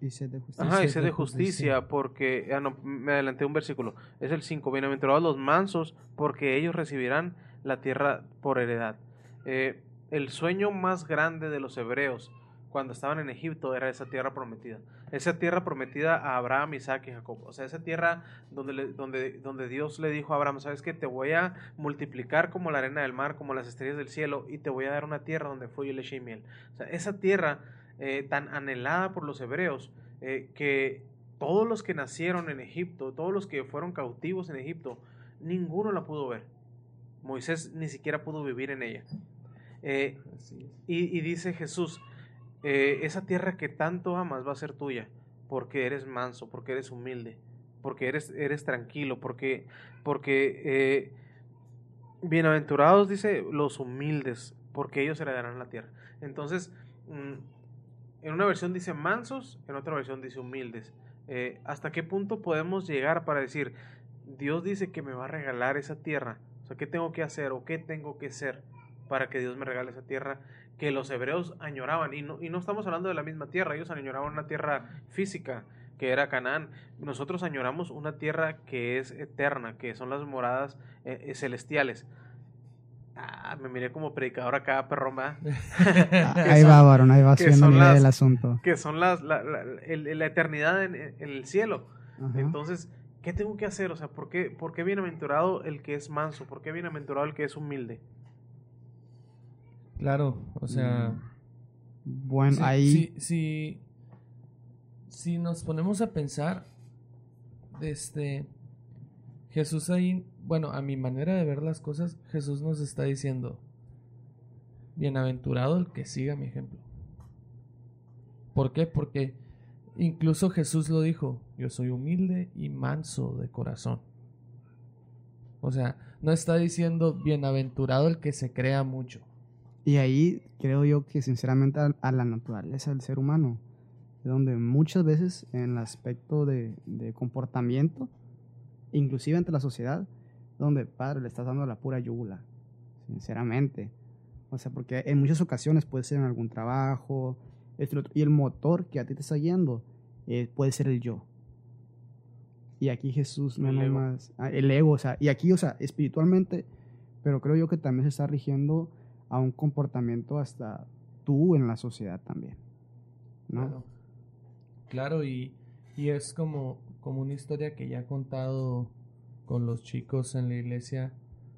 Y sed de justicia. ajá, y sed de justicia. porque, ah, no, me adelanté un versículo, es el 5, bienaventurados los mansos, porque ellos recibirán la tierra por heredad. Eh, el sueño más grande de los hebreos cuando estaban en Egipto era esa tierra prometida. Esa tierra prometida a Abraham, Isaac y Jacob. O sea, esa tierra donde, le- donde, donde Dios le dijo a Abraham, sabes que te voy a multiplicar como la arena del mar, como las estrellas del cielo, y te voy a dar una tierra donde fluye leche y miel. O sea, esa tierra eh, tan anhelada por los hebreos, eh, que todos los que nacieron en Egipto, todos los que fueron cautivos en Egipto, ninguno la pudo ver. Moisés ni siquiera pudo vivir en ella. Eh, y dice Jesús, eh, esa tierra que tanto amas va a ser tuya, porque eres manso, porque eres humilde, porque eres, eres tranquilo, porque, porque eh, bienaventurados, dice, los humildes, porque ellos heredarán la tierra. Entonces, mm, en una versión dice mansos, en otra versión dice humildes. Eh, ¿Hasta qué punto podemos llegar para decir, Dios dice que me va a regalar esa tierra? O ¿qué tengo que hacer o qué tengo que ser para que Dios me regale esa tierra que los hebreos añoraban? Y no, y no estamos hablando de la misma tierra, ellos añoraban una tierra física que era Canaán. Nosotros añoramos una tierra que es eterna, que son las moradas eh, eh, celestiales. Ah, me miré como predicador acá. Ah, Ahí va, varón, ahí va nivel las- del asunto. que son las, la, la- el- la eternidad en, en el cielo. Ajá. Entonces, ¿qué tengo que hacer? O sea, ¿por qué, ¿por qué bienaventurado el que es manso? ¿Por qué bienaventurado el que es humilde? Claro, o sea... Bueno, si, ahí si, si, si nos ponemos a pensar, este, Jesús ahí, bueno, a mi manera de ver las cosas, Jesús nos está diciendo, bienaventurado el que siga mi ejemplo. ¿Por qué? Porque incluso Jesús lo dijo, yo soy humilde y manso de corazón. O sea, no está diciendo bienaventurado el que se crea mucho. Y ahí creo yo que sinceramente a, a la naturaleza del ser humano, donde muchas veces en el aspecto de, de comportamiento, inclusive ante la sociedad, donde padre le estás dando la pura yugula, sinceramente. O sea, porque en muchas ocasiones puede ser en algún trabajo, esto y el motor que a ti te está yendo eh, puede ser el yo. y aquí Jesús no El ego. nomás, ah, el ego, o sea, y aquí, o sea, espiritualmente, pero creo yo que también se está rigiendo a un comportamiento hasta tú en la sociedad también, ¿no? Claro, Claro, y, y es como, como una historia que ya he contado con los chicos en la iglesia.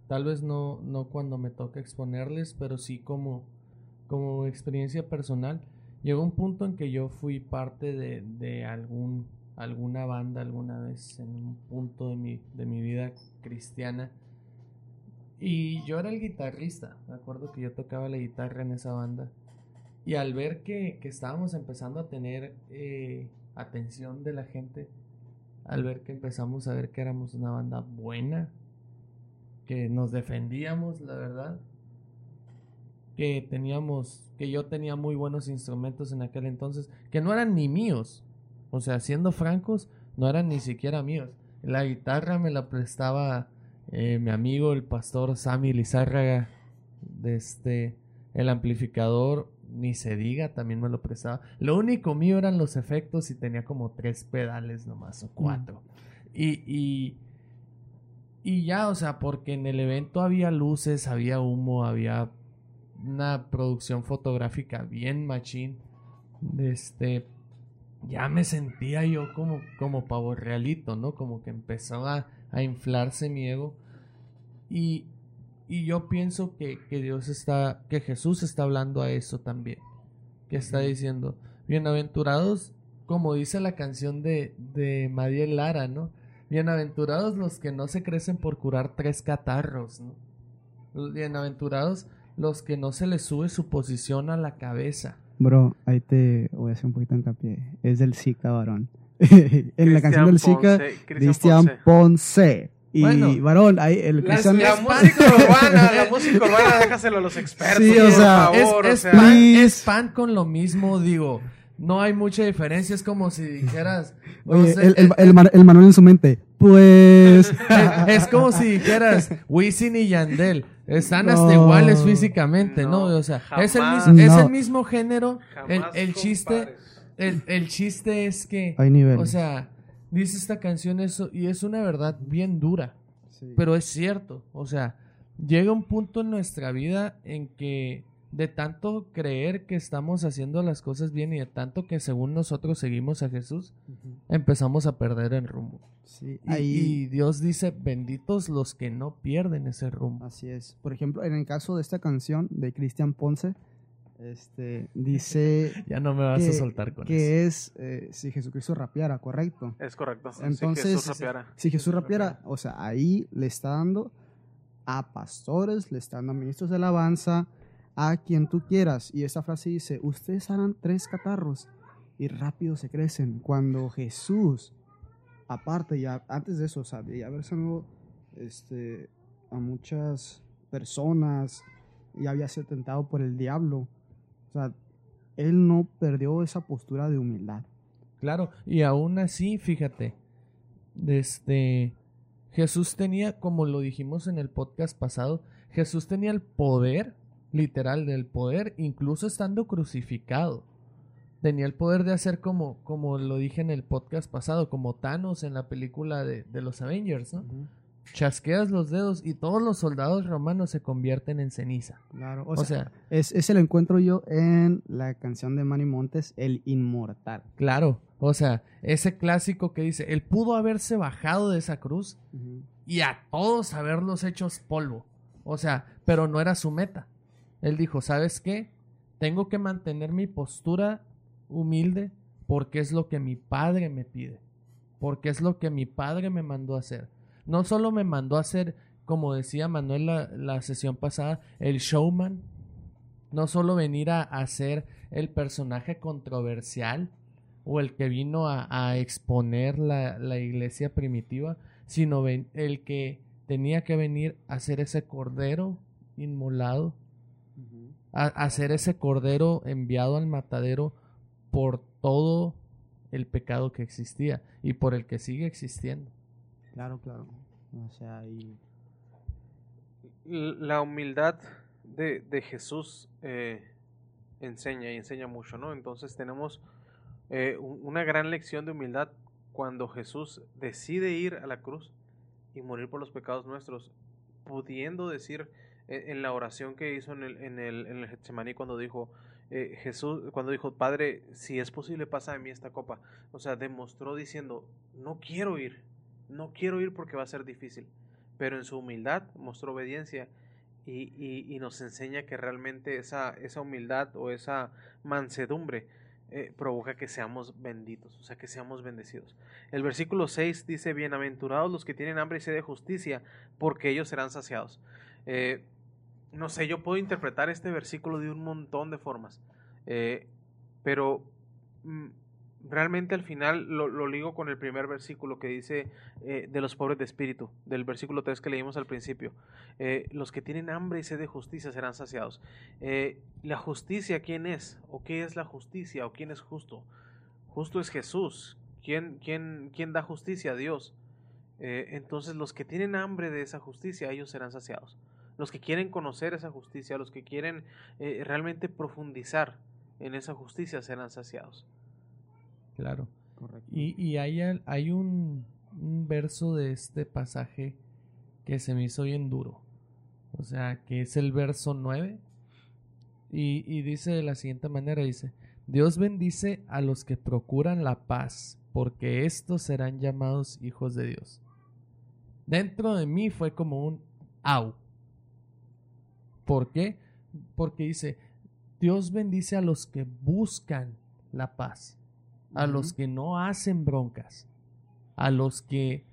Tal vez no, no cuando me toca exponerles, pero sí como, como experiencia personal. Llegó un punto en que yo fui parte de, de algún, alguna banda alguna vez en un punto de mi, de mi vida cristiana. Y yo era el guitarrista. Me acuerdo que yo tocaba la guitarra en esa banda. Y al ver que, que estábamos empezando a tener eh, atención de la gente, al ver que empezamos a ver que éramos una banda buena, que nos defendíamos, la verdad, que teníamos, que yo tenía muy buenos instrumentos en aquel entonces, que no eran ni míos, o sea, siendo francos, no eran ni siquiera míos. La guitarra me la prestaba eh, mi amigo el pastor Sammy Lizárraga, de este, el amplificador, ni se diga, también me lo prestaba. Lo único mío eran los efectos y tenía como tres pedales nomás, o cuatro. Y, y, y ya, o sea, porque en el evento había luces, había humo, había una producción fotográfica bien machín. Este, ya me sentía yo como, como pavo realito, ¿no? Como que empezó a, inflarse mi ego. Y, y yo pienso que, que Dios está, que Jesús está hablando a eso también. Que está diciendo, bienaventurados, como dice la canción de, de Madiel Lara, ¿no? Bienaventurados los que no se crecen por curar tres catarros, ¿no? Bienaventurados los que no se les sube su posición a la cabeza. Bro, ahí te voy a hacer un poquito hincapié. Es del Zika, varón. en la canción del Zika, Cristian Ponce. Ponce. Y Bueno, varón, ahí el La, Cristian... la música urbana, la música urbana, déjaselo a los expertos, Sí, o por sea, favor, es, o es sea, pan, Please. es pan con lo mismo, digo. No hay mucha diferencia. Es como si dijeras. no Oye, sé, el, el, el, Man- el Manuel en su mente. Pues... es como si dijeras Wisin y Yandel. Están hasta iguales físicamente, ¿no? No, O sea, es el, mismo, es No. el mismo género. El, chiste. compares. El, el chiste es que. Hay niveles. O sea, dice esta canción eso. Y es una verdad bien dura. Sí. Pero es cierto, o sea, llega un punto en nuestra vida en que de tanto creer que estamos haciendo las cosas bien y de tanto que según nosotros seguimos a Jesús, empezamos a perder el rumbo. Sí, Y, ahí... y Dios dice, benditos los que no pierden ese rumbo. Así es. Por ejemplo, en el caso de esta canción de Cristian Ponce, este, dice Ya no me vas que, a soltar con eso. que es eh, si Jesucristo rapeara, correcto. Es correcto. Entonces, Jesús rapeara. Si Jesús rapeara, o sea, ahí le está dando a pastores, le está dando a ministros de alabanza, a quien tú quieras. Y esta frase dice, ustedes harán tres catarros y rápido se crecen. Cuando Jesús, aparte ya, antes de eso, o sea, de haber sanado este, a muchas personas y había sido tentado por el diablo, o sea, él no perdió esa postura de humildad. Claro, y aún así, fíjate, este Jesús tenía, como lo dijimos en el podcast pasado, Jesús tenía el poder, literal, del poder, incluso estando crucificado. Tenía el poder de hacer como, como lo dije en el podcast pasado, como Thanos en la película de, de los Avengers, ¿no? Chasqueas los dedos y todos los soldados romanos se convierten en ceniza. Claro, O, sea, Es, ese lo encuentro yo en la canción de Manny Montes, El Inmortal. claro, o sea, ese clásico que dice, él pudo haberse bajado de esa cruz y a todos haberlos hechos polvo. O sea, pero no era su meta. Él dijo, ¿sabes qué? Tengo que mantener mi postura humilde porque es lo que mi padre me pide. Porque es lo que mi padre me mandó a hacer. No solo me mandó a hacer, como decía Manuel la, la sesión pasada, el showman. No solo venir a, ser el personaje controversial o el que vino a, exponer la, la iglesia primitiva, sino el que tenía que venir a ser ese cordero inmolado, a, a ser ese cordero enviado al matadero por todo el pecado que existía y por el que sigue existiendo. Claro, claro. O sea, y... La humildad de, de Jesús eh, enseña y enseña mucho, ¿no? Entonces tenemos eh, un- una gran lección de humildad cuando Jesús decide ir a la cruz y morir por los pecados nuestros, pudiendo decir eh, en la oración que hizo en el, en el, en el Getsemaní cuando dijo, eh, Jesús, cuando dijo, Padre, si es posible, pasa de mí esta copa. O sea, demostró diciendo, no quiero ir, no quiero ir porque va a ser difícil. Pero en su humildad mostró obediencia y, y- nos enseña que realmente esa, esa humildad o esa mansedumbre eh, provoca que seamos benditos, o sea, que seamos bendecidos. El versículo 6 dice, bienaventurados los que tienen hambre y sed de justicia, porque ellos serán saciados. Eh, no sé, yo puedo interpretar este versículo de un montón de formas, eh, pero mm, realmente al final lo, lo ligo con el primer versículo que dice eh, de los pobres de espíritu, del versículo 3 que leímos al principio. Eh, los que tienen hambre y sed de justicia serán saciados. Eh, la justicia, ¿quién es? ¿O qué es la justicia? ¿O quién es justo? Justo es Jesús. ¿Quién, quién, quién da justicia? Dios. Eh, entonces los que tienen hambre de esa justicia, ellos serán saciados. Los que quieren conocer esa justicia, los que quieren realmente profundizar en esa justicia, serán saciados. Claro. Correcto. Y, y hay, hay un, un verso de este pasaje que se me hizo bien duro. O sea, que es el verso 9. Y, y dice de la siguiente manera, dice, Dios bendice a los que procuran la paz, porque estos serán llamados hijos de Dios. Dentro de mí fue como un au. ¿Por qué? Porque dice, Dios bendice a los que buscan la paz a los que no hacen broncas, a los que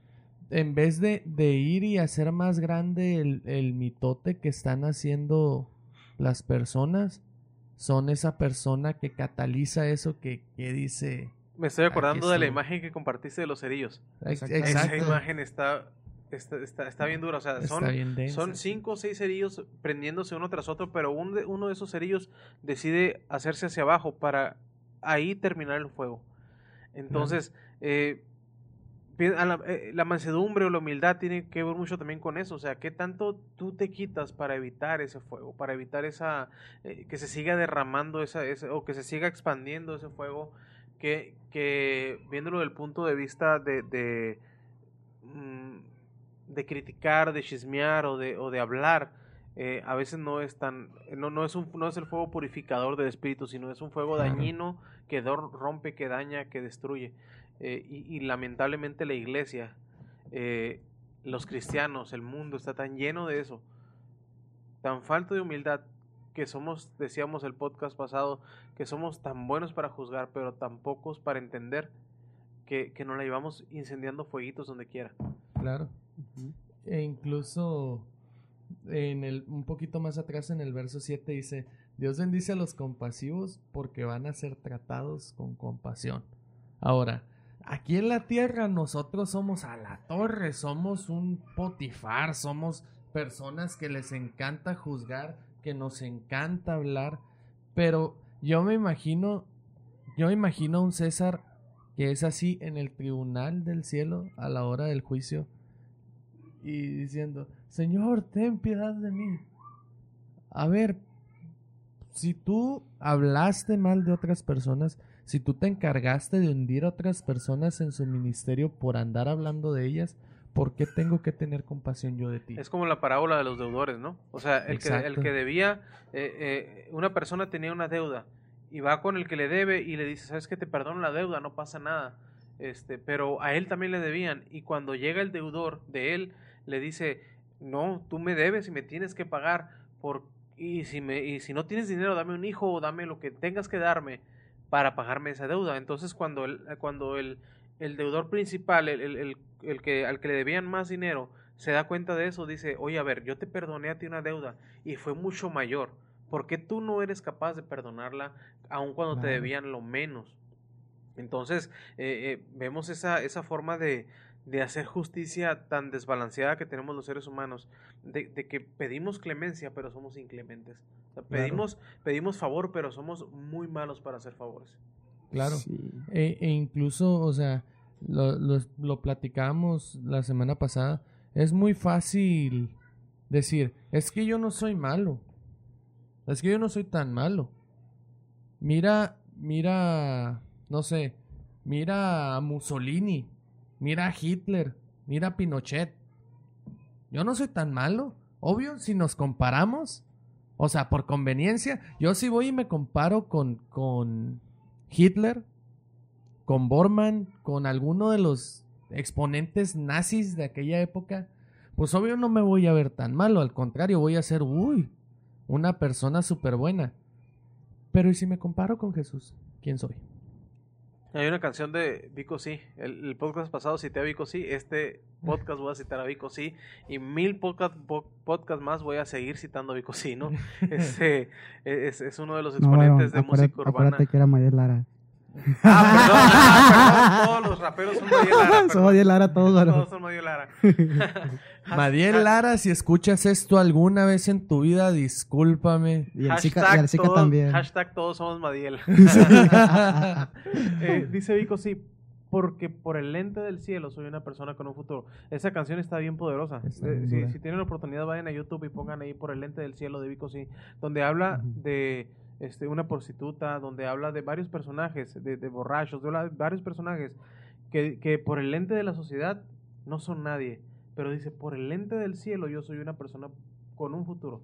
en vez de, de ir y hacer más grande el, el mitote que están haciendo las personas, son esa persona que cataliza eso que, que dice... Me estoy acordando de la imagen que compartiste de los cerillos. Ex- Exactamente. Esa Exacto. imagen está, está, está, está bien dura. O sea, Está son, son cinco o seis cerillos prendiéndose uno tras otro, pero un de- uno de esos cerillos decide hacerse hacia abajo para ahí terminar el fuego. Entonces, eh, la, eh, la mansedumbre o la humildad tiene que ver mucho también con eso. O sea, ¿qué tanto tú te quitas para evitar ese fuego? Para evitar esa eh, que se siga derramando esa, o que se siga expandiendo ese fuego. Que, que viéndolo del punto de vista de, de, mm, de criticar, de chismear o de, o de hablar, eh, a veces no es tan, no, no es un, no es el fuego purificador del espíritu, sino es un fuego Claro. dañino que rompe, que daña, que destruye. Eh, y, y lamentablemente la iglesia, eh, los cristianos, el mundo está tan lleno de eso, tan falto de humildad, que somos, decíamos el podcast pasado, que somos tan buenos para juzgar, pero tan pocos para entender que, que nos la llevamos incendiando fueguitos donde quiera. Claro. E incluso en el, un poquito más atrás en el verso 7 dice, Dios bendice a los compasivos porque van a ser tratados con compasión. Ahora, aquí en la tierra nosotros somos a la torre, somos un potifar, somos personas que les encanta juzgar, que nos encanta hablar, pero yo me imagino, yo imagino a un César que es así en el tribunal del cielo a la hora del juicio y diciendo, Señor, ten piedad de mí. A ver, si tú hablaste mal de otras personas, si tú te encargaste de hundir a otras personas en su ministerio por andar hablando de ellas, ¿por qué tengo que tener compasión yo de ti? Es como la parábola de los deudores, ¿no? O sea, el, que, el que debía, eh, eh, una persona tenía una deuda y va con el que le debe y le dice, sabes que te perdono la deuda, no pasa nada. Este, pero a él también le debían y cuando llega el deudor de él, le dice, no, tú me debes y me tienes que pagar por y si me y si no tienes dinero, dame un hijo o dame lo que tengas que darme para pagarme esa deuda. Entonces, cuando el cuando el, el deudor principal, el, el, el- que al que le debían más dinero, se da cuenta de eso, dice, oye, a ver, yo te perdoné a ti una deuda y fue mucho mayor. ¿Por qué tú no eres capaz de perdonarla aun cuando te debían lo menos? Entonces, eh, eh, vemos esa, esa forma de, de hacer justicia tan desbalanceada que tenemos los seres humanos, de, de que pedimos clemencia, pero somos inclementes. O sea, Claro. pedimos, pedimos favor, pero somos muy malos para hacer favores. Claro. Sí. E, e incluso, o sea, lo, lo, lo platicábamos la semana pasada. Es muy fácil decir, es que yo no soy malo. Es que yo no soy tan malo. Mira, mira, no sé, mira a Mussolini. Mira a Hitler, mira a Pinochet. Yo no soy tan malo. Obvio, si nos comparamos, o sea, por conveniencia, yo si voy y me comparo con, con Hitler, con Bormann, con alguno de los exponentes nazis de aquella época, pues obvio no me voy a ver tan malo, al contrario, voy a ser, uy, una persona súper buena. Pero ¿y si me comparo con Jesús? ¿Quién soy? Hay una canción de Vico Sí. El, el podcast pasado cité a Vico Sí. Este podcast voy a citar a Vico Sí. Y mil podcast, po- podcast más voy a seguir citando a Vico Sí, ¿no? Este, es, es uno de los No, bueno, exponentes de acuérdate, música urbana. acuérdate que era Mayer Lara. Ah, perdón, ah, perdón, todos los raperos son Madiel Lara. Son Lara todos, son Madiel Lara. Madiel Lara, si escuchas esto alguna vez en tu vida, discúlpame. Y el Zika, también. Hashtag todos somos Madiel. Eh, dice Vico, sí, porque por el lente del cielo soy una persona con un futuro. Esa canción está bien poderosa. Está Eh, bien si, tienen la oportunidad, vayan a YouTube y pongan ahí por el lente del cielo de Vico, sí, donde habla de este, una prostituta, donde habla de varios personajes, de, de borrachos, de varios personajes que, que por el lente de la sociedad no son nadie. Pero dice, por el lente del cielo yo soy una persona con un futuro.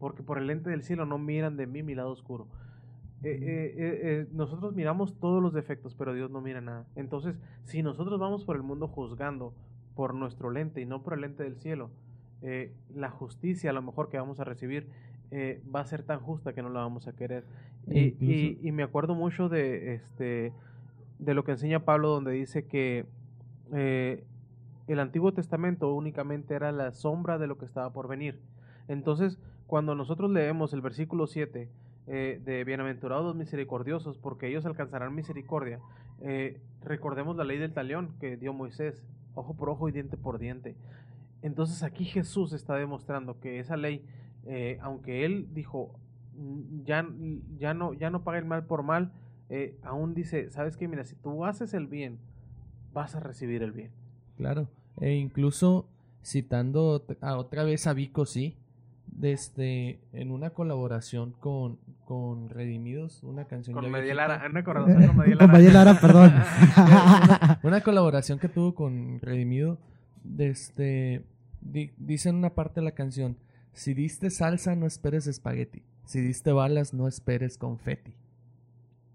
Porque por el lente del cielo no miran de mí mi lado oscuro. Eh, eh, eh, nosotros miramos todos los defectos, pero Dios no mira nada. Entonces, si nosotros vamos por el mundo juzgando por nuestro lente y no por el lente del cielo, la justicia a lo mejor que vamos a recibir va a ser tan justa que no la vamos a querer. Y, y- y me acuerdo mucho de este de lo que enseña Pablo, donde dice que el Antiguo Testamento únicamente era la sombra de lo que estaba por venir. Entonces, cuando nosotros leemos el versículo 7 eh, de Bienaventurados misericordiosos, porque ellos alcanzarán misericordia, eh, recordemos la ley del talión que dio Moisés, ojo por ojo y diente por diente. Entonces aquí Jesús está demostrando que esa ley, eh, aunque él dijo, "Mm, ya, ya, no, ya no paga el mal por mal, aún dice, ¿sabes qué? Mira, si tú haces el bien, vas a recibir el bien. Claro, e incluso citando a otra vez a Vico, sí, desde, en una colaboración con, con Redimidos, una canción Con viejita. Lara, una corazón con Con Lara. Perdón. una, una colaboración que tuvo con Redimido, desde, di- dice en una parte de la canción, si diste salsa no esperes espagueti, si diste balas no esperes confeti.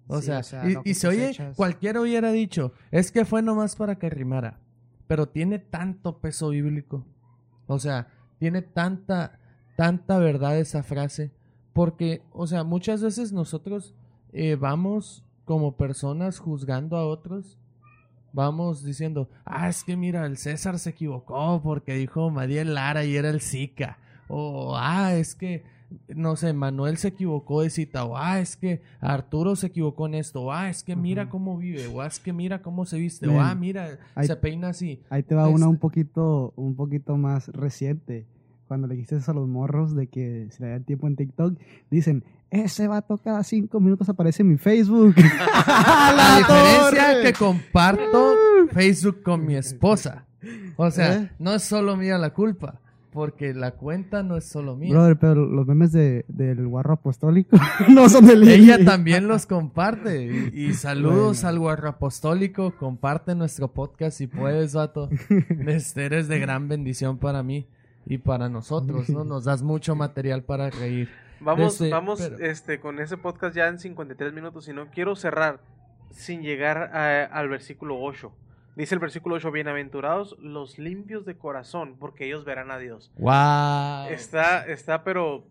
O, Sí, sea, o sea, y, que y se oye, cualquiera hubiera dicho, es que fue nomás para que rimara, pero tiene tanto peso bíblico. O sea, tiene tanta, tanta verdad esa frase, porque, o sea, muchas veces nosotros eh, vamos como personas juzgando a otros, vamos diciendo, ah, es que mira, el César se equivocó porque dijo Madiel Lara y era el Zika, o ah, es que no sé, Manuel se equivocó de cita, o ah, es que Arturo se equivocó en esto, o ah, es que mira cómo vive, o ah, es que mira cómo se viste, o ah, mira, hay- se peina así. Ahí te va una un poquito, un poquito más reciente. Cuando le dijiste eso a los morros de que si le da tiempo en TikTok, dicen, ese vato cada cinco minutos aparece en mi Facebook. La diferencia torre! que comparto Facebook con mi esposa. O sea, ¿Eh? no es solo mía la culpa, porque la cuenta no es solo mía. Brother, pero los memes de, del guarro apostólico no son de Ella también los comparte. Y, y saludos Bueno. al Guarro Apostólico. Comparte nuestro podcast si puedes, vato. Este, eres de gran bendición para mí y para nosotros, ¿no? Nos das mucho material para reír. Vamos, Este, vamos pero- este, con ese podcast ya en 53 minutos y no quiero cerrar sin llegar a- al versículo 8. Dice el versículo 8, bienaventurados los limpios de corazón, porque ellos verán a Dios. ¡Wow! Está, está, pero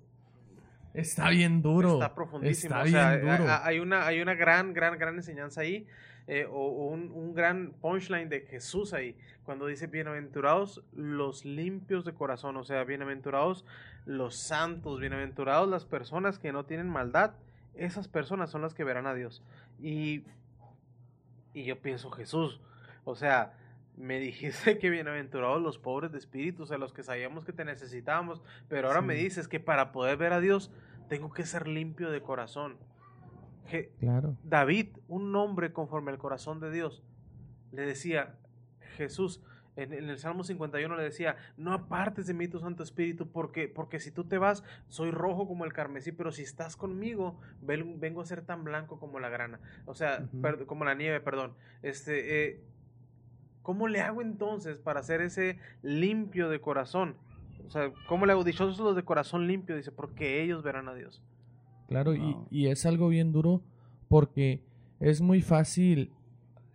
Está bien duro. está profundísimo. Está o sea, bien duro. hay una, hay una gran, gran, gran enseñanza ahí, eh, o, o un, un gran punchline de Jesús ahí, cuando dice bienaventurados los limpios de corazón, o sea, bienaventurados los santos, bienaventurados las personas que no tienen maldad, esas personas son las que verán a Dios. Y, y yo pienso, Jesús, o sea, me dijiste que bienaventurados los pobres de espíritu, o sea, los que sabíamos que te necesitábamos, pero ahora me dices que para poder ver a Dios tengo que ser limpio de corazón. Je- Claro. David, un hombre conforme al corazón de Dios, le decía, Jesús, en, en el Salmo 51 le decía, no apartes de mí tu Santo Espíritu, porque, porque si tú te vas, soy rojo como el carmesí, pero si estás conmigo, ven- vengo a ser tan blanco como la grana, o sea, per- como la nieve, perdón. Este, eh, ¿cómo le hago entonces para hacer ese limpio de corazón? O sea, ¿cómo le hago? Dichosos los de corazón limpio, dice, porque ellos verán a Dios. Claro, Wow. y, y es algo bien duro porque es muy fácil,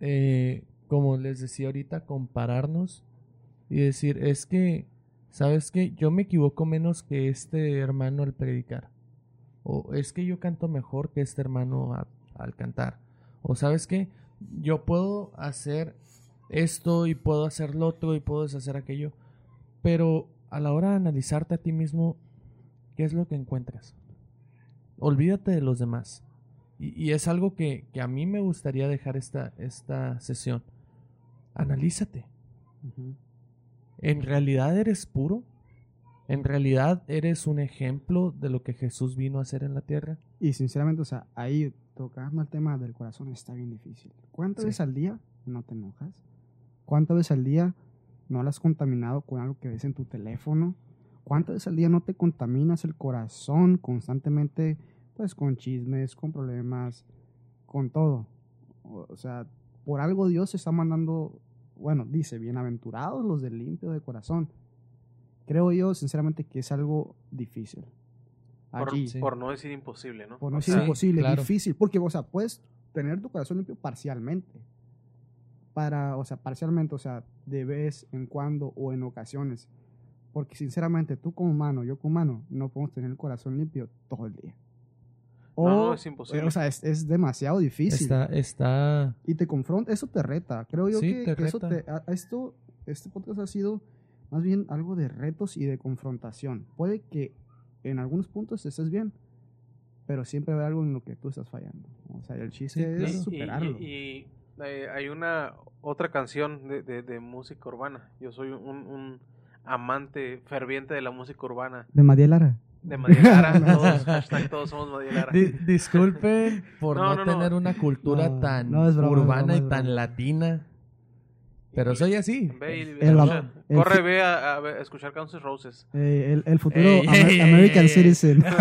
eh, como les decía ahorita, compararnos y decir, es que, ¿sabes qué? Yo me equivoco menos que este hermano al predicar. O es que yo canto mejor que este hermano a- al cantar. O sabes qué? Yo puedo hacer esto y puedo hacer lo otro y puedo hacer aquello. Pero a la hora de analizarte a ti mismo, ¿qué es lo que encuentras? Olvídate de los demás. Y, y es algo que, que a mí me gustaría dejar esta, esta sesión. Analízate. ¿En realidad eres puro? ¿En realidad eres un ejemplo de lo que Jesús vino a hacer en la tierra? Y sinceramente, o sea, ahí tocando el tema del corazón está bien difícil. ¿Cuántas Sí. veces al día no te enojas? ¿Cuántas veces al día no lo has contaminado con algo que ves en tu teléfono? ¿Cuántas veces al día no te contaminas el corazón constantemente, pues con chismes, con problemas, con todo? O sea, por algo Dios está mandando, bueno, dice, bienaventurados los del limpio de corazón. Creo yo, sinceramente, que es algo difícil. Por. Sí. por no decir imposible, ¿no? Por no decir imposible, claro. difícil. Porque, o sea, puedes tener tu corazón limpio parcialmente. Para, o sea, parcialmente, o sea, de vez en cuando o en ocasiones. Porque, sinceramente, tú como humano, yo como humano, no podemos tener el corazón limpio todo el día. O, No, es imposible. O sea, es, es demasiado difícil. Está, está, Y te confronta, eso te reta. Creo yo Sí, que, te que eso te, a- esto, este podcast ha sido más bien algo de retos y de confrontación. Puede que en algunos puntos estés bien, pero siempre va a haber algo en lo que tú estás fallando. O sea, el chiste Sí, es claro. Y- y- superarlo. Y, y, eh, hay una otra canción de, de- de música urbana. Yo soy un, un amante ferviente de la música urbana. de María Lara. De Madielara, todos, hashtag todos somos Madielara. Di- disculpen por No, no, no, no. tener una cultura No, tan broma, urbana broma, y tan latina. Pero soy así. Ve y- El- escucha. el- corre, ve a, a ver- a escuchar Guns N' Roses. Eh, el, el futuro Ey, Amer- ey, American ey, ey. Citizen.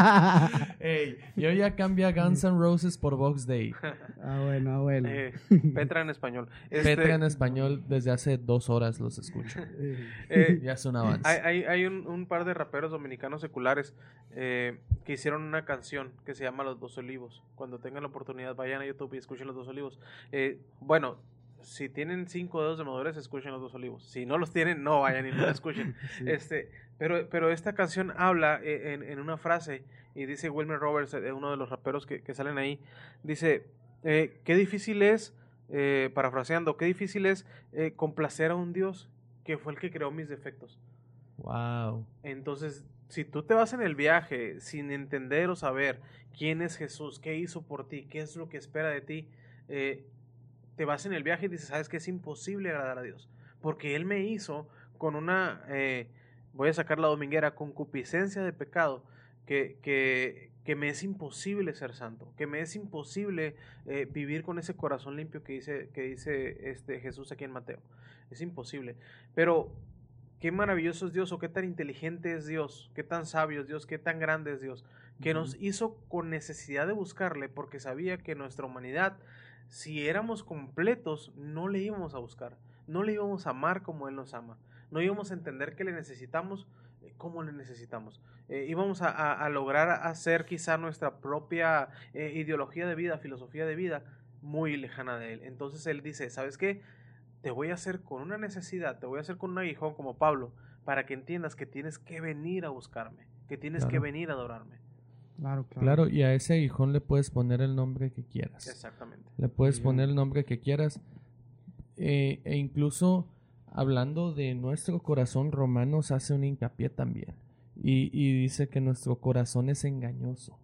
Ey, yo ya cambié a Guns N' Roses por Vox Day. ah, bueno, ah, bueno. Eh, Petra en español. Este, Petra en español desde hace dos horas los escucho. Eh, eh, Ya es un avance. Hay, hay, hay un, un par de raperos dominicanos seculares eh, que hicieron una canción que se llama Los Dos Olivos. Cuando tengan la oportunidad, vayan a YouTube y escuchen Los Dos Olivos. Eh, bueno, si tienen cinco dedos de madurez, escuchen Los Dos Olivos. Si no los tienen, no vayan y no la escuchen. sí. Este, pero, pero esta canción habla en, en una frase y dice Wilmer Roberts, eh, uno de los raperos que, que salen ahí, dice, eh, qué difícil es, eh, parafraseando, qué difícil es eh, complacer a un Dios que fue el que creó mis defectos. Wow. Entonces, si tú te vas en el viaje sin entender o saber quién es Jesús, qué hizo por ti, qué es lo que espera de ti, eh, te vas en el viaje y dices, sabes que es imposible agradar a Dios, porque Él me hizo con una, eh, voy a sacar la dominguera, concupiscencia de pecado, que, que, que me es imposible ser santo, que me es imposible eh, vivir con ese corazón limpio que dice, que dice este Jesús aquí en Mateo. Es imposible. Pero qué maravilloso es Dios o qué tan inteligente es Dios, qué tan sabio es Dios, qué tan grande es Dios, que nos hizo con necesidad de buscarle porque sabía que nuestra humanidad, si éramos completos, no le íbamos a buscar, no le íbamos a amar como Él nos ama, no íbamos a entender que le necesitamos eh, como le necesitamos. Eh, íbamos a, a- a lograr hacer quizá nuestra propia eh, ideología de vida, filosofía de vida, muy lejana de Él. Entonces Él dice, ¿sabes qué? te voy a hacer con una necesidad, te voy a hacer con un aguijón como Pablo, para que entiendas que tienes que venir a buscarme, que tienes que venir a adorarme. Claro, claro. Claro, y a ese aguijón le puedes poner el nombre que quieras. Exactamente. Le puedes poner el nombre que quieras. Eh, e incluso hablando de nuestro corazón, Romanos hace un hincapié también. Y, y dice que nuestro corazón es engañoso.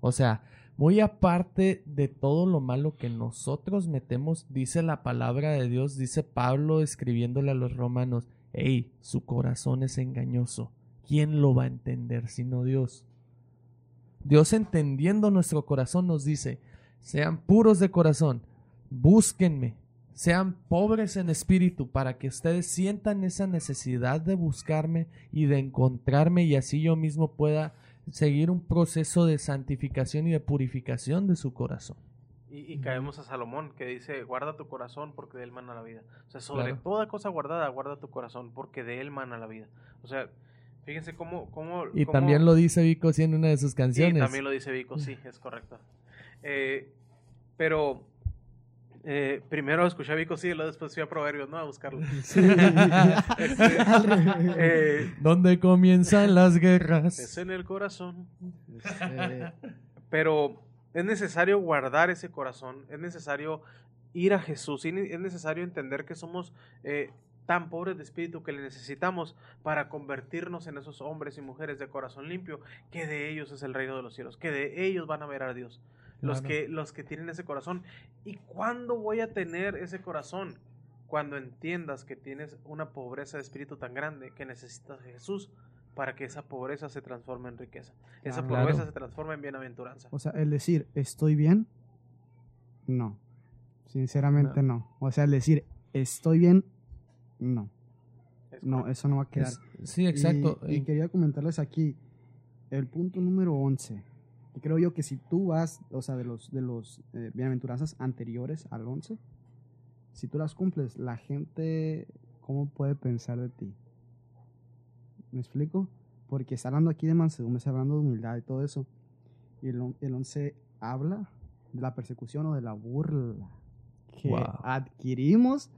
O sea, muy aparte de todo lo malo que nosotros metemos, dice la palabra de Dios, dice Pablo escribiéndole a los romanos, hey, su corazón es engañoso. ¿Quién lo va a entender sino Dios? Dios entendiendo nuestro corazón nos dice, sean puros de corazón, búsquenme, sean pobres en espíritu para que ustedes sientan esa necesidad de buscarme y de encontrarme y así yo mismo pueda seguir un proceso de santificación y de purificación de su corazón. Y, caemos a Salomón, que dice, guarda tu corazón porque de él mana la vida. O sea, sobre Claro. toda cosa guardada, guarda tu corazón porque de él mana la vida. O sea, fíjense cómo... cómo Y cómo- también lo dice Vico sí en una de sus canciones. Y también lo dice Vico, sí, es correcto. Eh, pero eh, primero escuché a Vico, sí, y luego después fui a Proverbios, ¿no? A buscarlo. Este, eh, ¿Dónde comienzan las guerras? es en el corazón. Este, Pero es necesario guardar ese corazón, es necesario ir a Jesús, y es necesario entender que somos eh, tan pobres de espíritu que le necesitamos para convertirnos en esos hombres y mujeres de corazón limpio, que de ellos es el reino de los cielos, que de ellos van a ver a Dios. Los que, los que tienen ese corazón. ¿Y cuándo voy a tener ese corazón? Cuando entiendas que tienes una pobreza de espíritu tan grande que necesitas de Jesús para que esa pobreza se transforme en riqueza. Esa pobreza Claro. se transforma en bienaventuranza. o sea, el decir, ¿estoy bien? No. Sinceramente no. O sea, el decir, ¿estoy bien? No. Es No, correcto. eso no va a quedar. Es- sí, exacto. Y, y Y- quería comentarles aquí el punto número 11. Y creo yo que si tú vas, o sea, de los, de los eh, bienaventuranzas anteriores al 11, si tú las cumples, la gente, ¿cómo puede pensar de ti? ¿Me explico? Porque está hablando aquí de mansedumbre, está hablando de humildad y todo eso. Y el, el 11 habla de la persecución o de la burla que Wow. adquirimos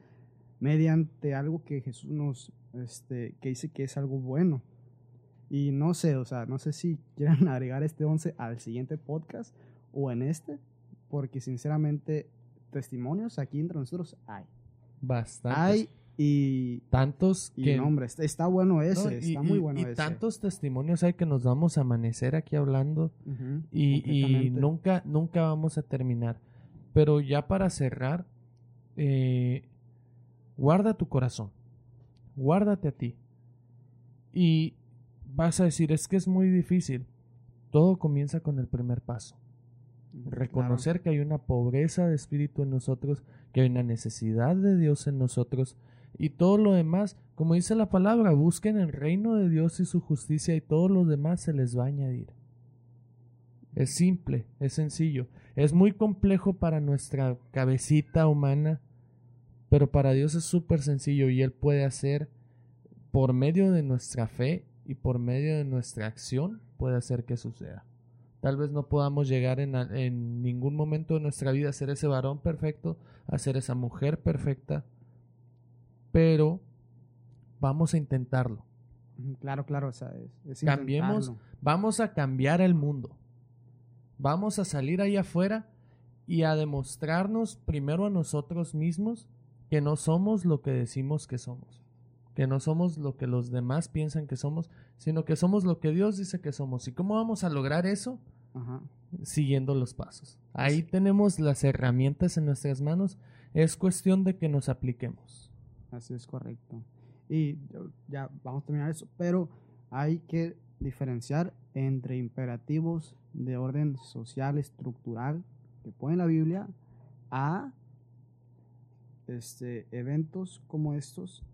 mediante algo que Jesús nos, este, que dice que es algo bueno. Y no sé, o sea, no sé si quieran agregar este 11 al siguiente podcast o en este, porque sinceramente testimonios aquí entre nosotros hay. Bastantes. Hay y, tantos y que... no, hombre, está, bueno ese, no, y- está muy bueno y ese. tantos testimonios hay que nos vamos a amanecer aquí hablando Ujú, y, y nunca, nunca vamos a terminar. Pero ya para cerrar, eh, guarda tu corazón, guárdate a ti. Y vas a decir, es que es muy difícil. Todo comienza con el primer paso. Reconocer que hay una pobreza de espíritu en nosotros, que hay una necesidad de Dios en nosotros. Y todo lo demás, como dice la palabra, busquen el reino de Dios y su justicia y todo lo demás se les va a añadir. Es simple, es sencillo. Es muy complejo para nuestra cabecita humana, pero para Dios es súper sencillo y Él puede hacer por medio de nuestra fe y por medio de nuestra acción, puede hacer que suceda. Tal vez no podamos llegar en, en ningún momento de nuestra vida a ser ese varón perfecto, a ser esa mujer perfecta, pero vamos a intentarlo. Claro, claro, o sea, es, es Cambiemos, vamos a cambiar el mundo. Vamos a salir ahí afuera y a demostrarnos primero a nosotros mismos que no somos lo que decimos que somos. Que no somos lo que los demás piensan que somos, sino que somos lo que Dios dice que somos. ¿Y cómo vamos a lograr eso? Ajá. siguiendo los pasos. Ahí tenemos las herramientas en nuestras manos. Es cuestión de que nos apliquemos. Así es correcto. Y ya vamos a terminar eso, pero hay que diferenciar entre imperativos de orden social, estructural, que pone la Biblia, a este, eventos como estos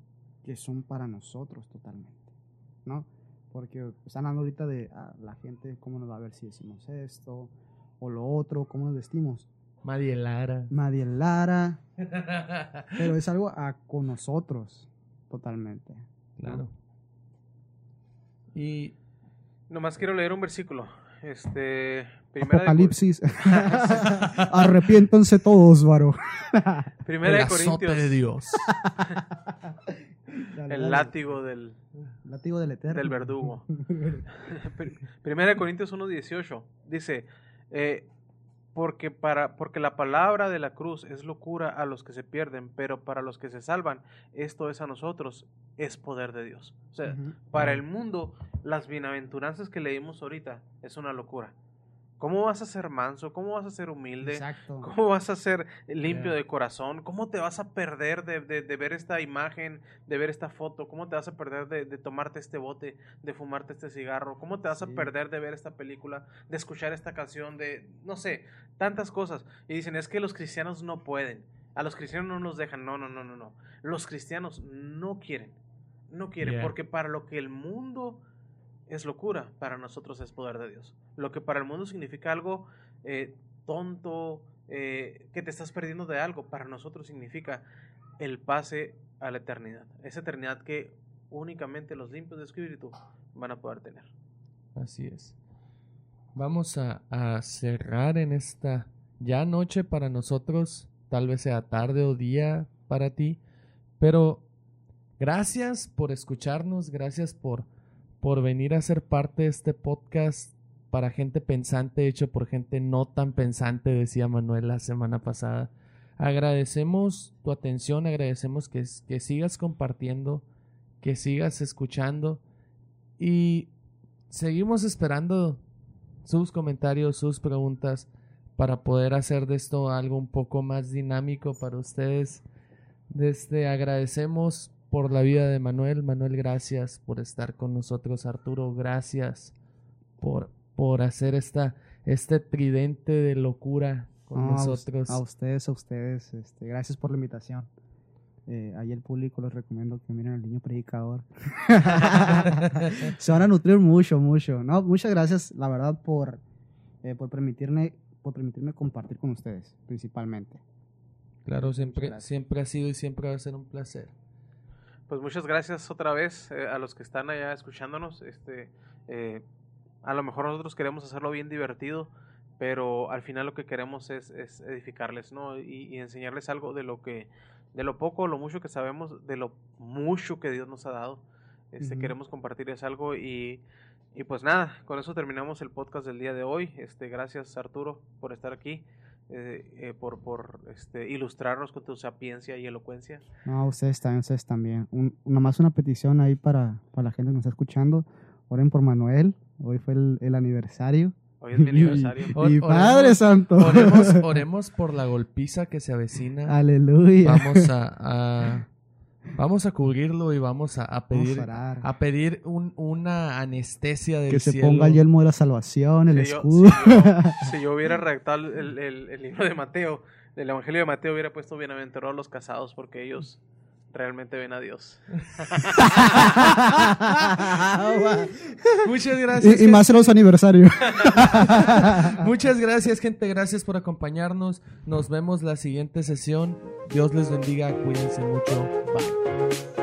que son para nosotros totalmente, ¿no? Porque están hablando ahorita de ah, la gente, cómo nos va a ver si decimos esto o lo otro, cómo nos vestimos. Madie Lara. Nadie Lara, pero es algo a, con nosotros totalmente. Claro. Y Nomás quiero leer un versículo. Este, primera de, Apocalipsis. Arrepiéntanse todos, varo. primera el de azote Corintios. de Dios. El látigo del, látigo del eterno. del verdugo. Pri- Primera de Corintios 1.18 dice, eh, porque, para, porque la palabra de la cruz es locura a los que se pierden, pero para los que se salvan, esto es a nosotros, es poder de Dios. O sea, para el mundo, las bienaventuranzas que leímos ahorita es una locura. ¿Cómo vas a ser manso? ¿Cómo vas a ser humilde? Exacto. ¿Cómo vas a ser limpio de corazón? ¿Cómo te vas a perder de, de- de ver esta imagen, de ver esta foto? ¿Cómo te vas a perder de, de tomarte este bote, de fumarte este cigarro? ¿Cómo te vas a perder de ver esta película, de escuchar esta canción, de, no sé, tantas cosas? Y dicen, es que los cristianos no pueden. A los cristianos no nos dejan. No, no, no, no, no. Los cristianos no quieren. No quieren, Yeah. porque para lo que el mundo es locura, para nosotros es poder de Dios. Lo que para el mundo significa algo eh, tonto, eh, te estás perdiendo de algo. Para nosotros significa el pase a la eternidad. Esa eternidad que únicamente los limpios de espíritu van a poder tener. Así es. Vamos a cerrar en esta ya noche para nosotros, tal vez sea tarde o día para ti, pero gracias por escucharnos, gracias por, por venir a ser parte de este podcast para gente pensante, hecho por gente no tan pensante, decía Manuel la semana pasada. Agradecemos tu atención, agradecemos que, sigas compartiendo, que sigas escuchando y seguimos esperando sus comentarios, sus preguntas para poder hacer de esto algo un poco más dinámico para ustedes. Desde agradecemos por la vida de Manuel. Manuel, gracias por estar con nosotros. Arturo, gracias por, por hacer esta, este tridente de locura con nosotros. A, ustedes, a ustedes. Este, gracias por la invitación. Eh, ahí el público les recomiendo que miren al niño predicador. Se van a nutrir mucho, mucho. No, muchas gracias, la verdad, por, eh, por permitirme por permitirme compartir con ustedes, principalmente. Claro, siempre, gracias. siempre ha sido y siempre va a ser un placer. Pues muchas gracias otra vez eh, a los que están allá escuchándonos. Este, eh, a lo mejor nosotros queremos hacerlo bien divertido, pero al final lo que queremos es, es edificarles, ¿no? Y, y enseñarles algo de lo que, de lo poco lo mucho que sabemos, de lo mucho que Dios nos ha dado. Este. Queremos compartirles algo y, y pues nada, con eso terminamos el podcast del día de hoy. Este, gracias Arturo por estar aquí, eh, eh, por, por este, ilustrarnos con tu sapiencia y elocuencia. No, ustedes también, ustedes también. Un, nomás una petición ahí para, para la gente que nos está escuchando. Oren por Manuel. Hoy fue el, el aniversario. Hoy es mi aniversario. O- Y oremos- Padre Santo. Oremos, oremos por la golpiza que se avecina. Aleluya. Vamos a, a- vamos a cubrirlo y vamos a, a Vamos pedir a pedir un- una anestesia del que se cielo. ponga el yelmo de la salvación, el Si yo, escudo. si yo- si yo hubiera redactado el, el- el libro de Mateo, del Evangelio de Mateo, hubiera puesto bienaventurados los casados porque ellos realmente ven a Dios. Muchas gracias. y, y más en los aniversarios. Muchas gracias, gente. Gracias por acompañarnos. Nos vemos la siguiente sesión. Dios les bendiga. Cuídense mucho. Bye.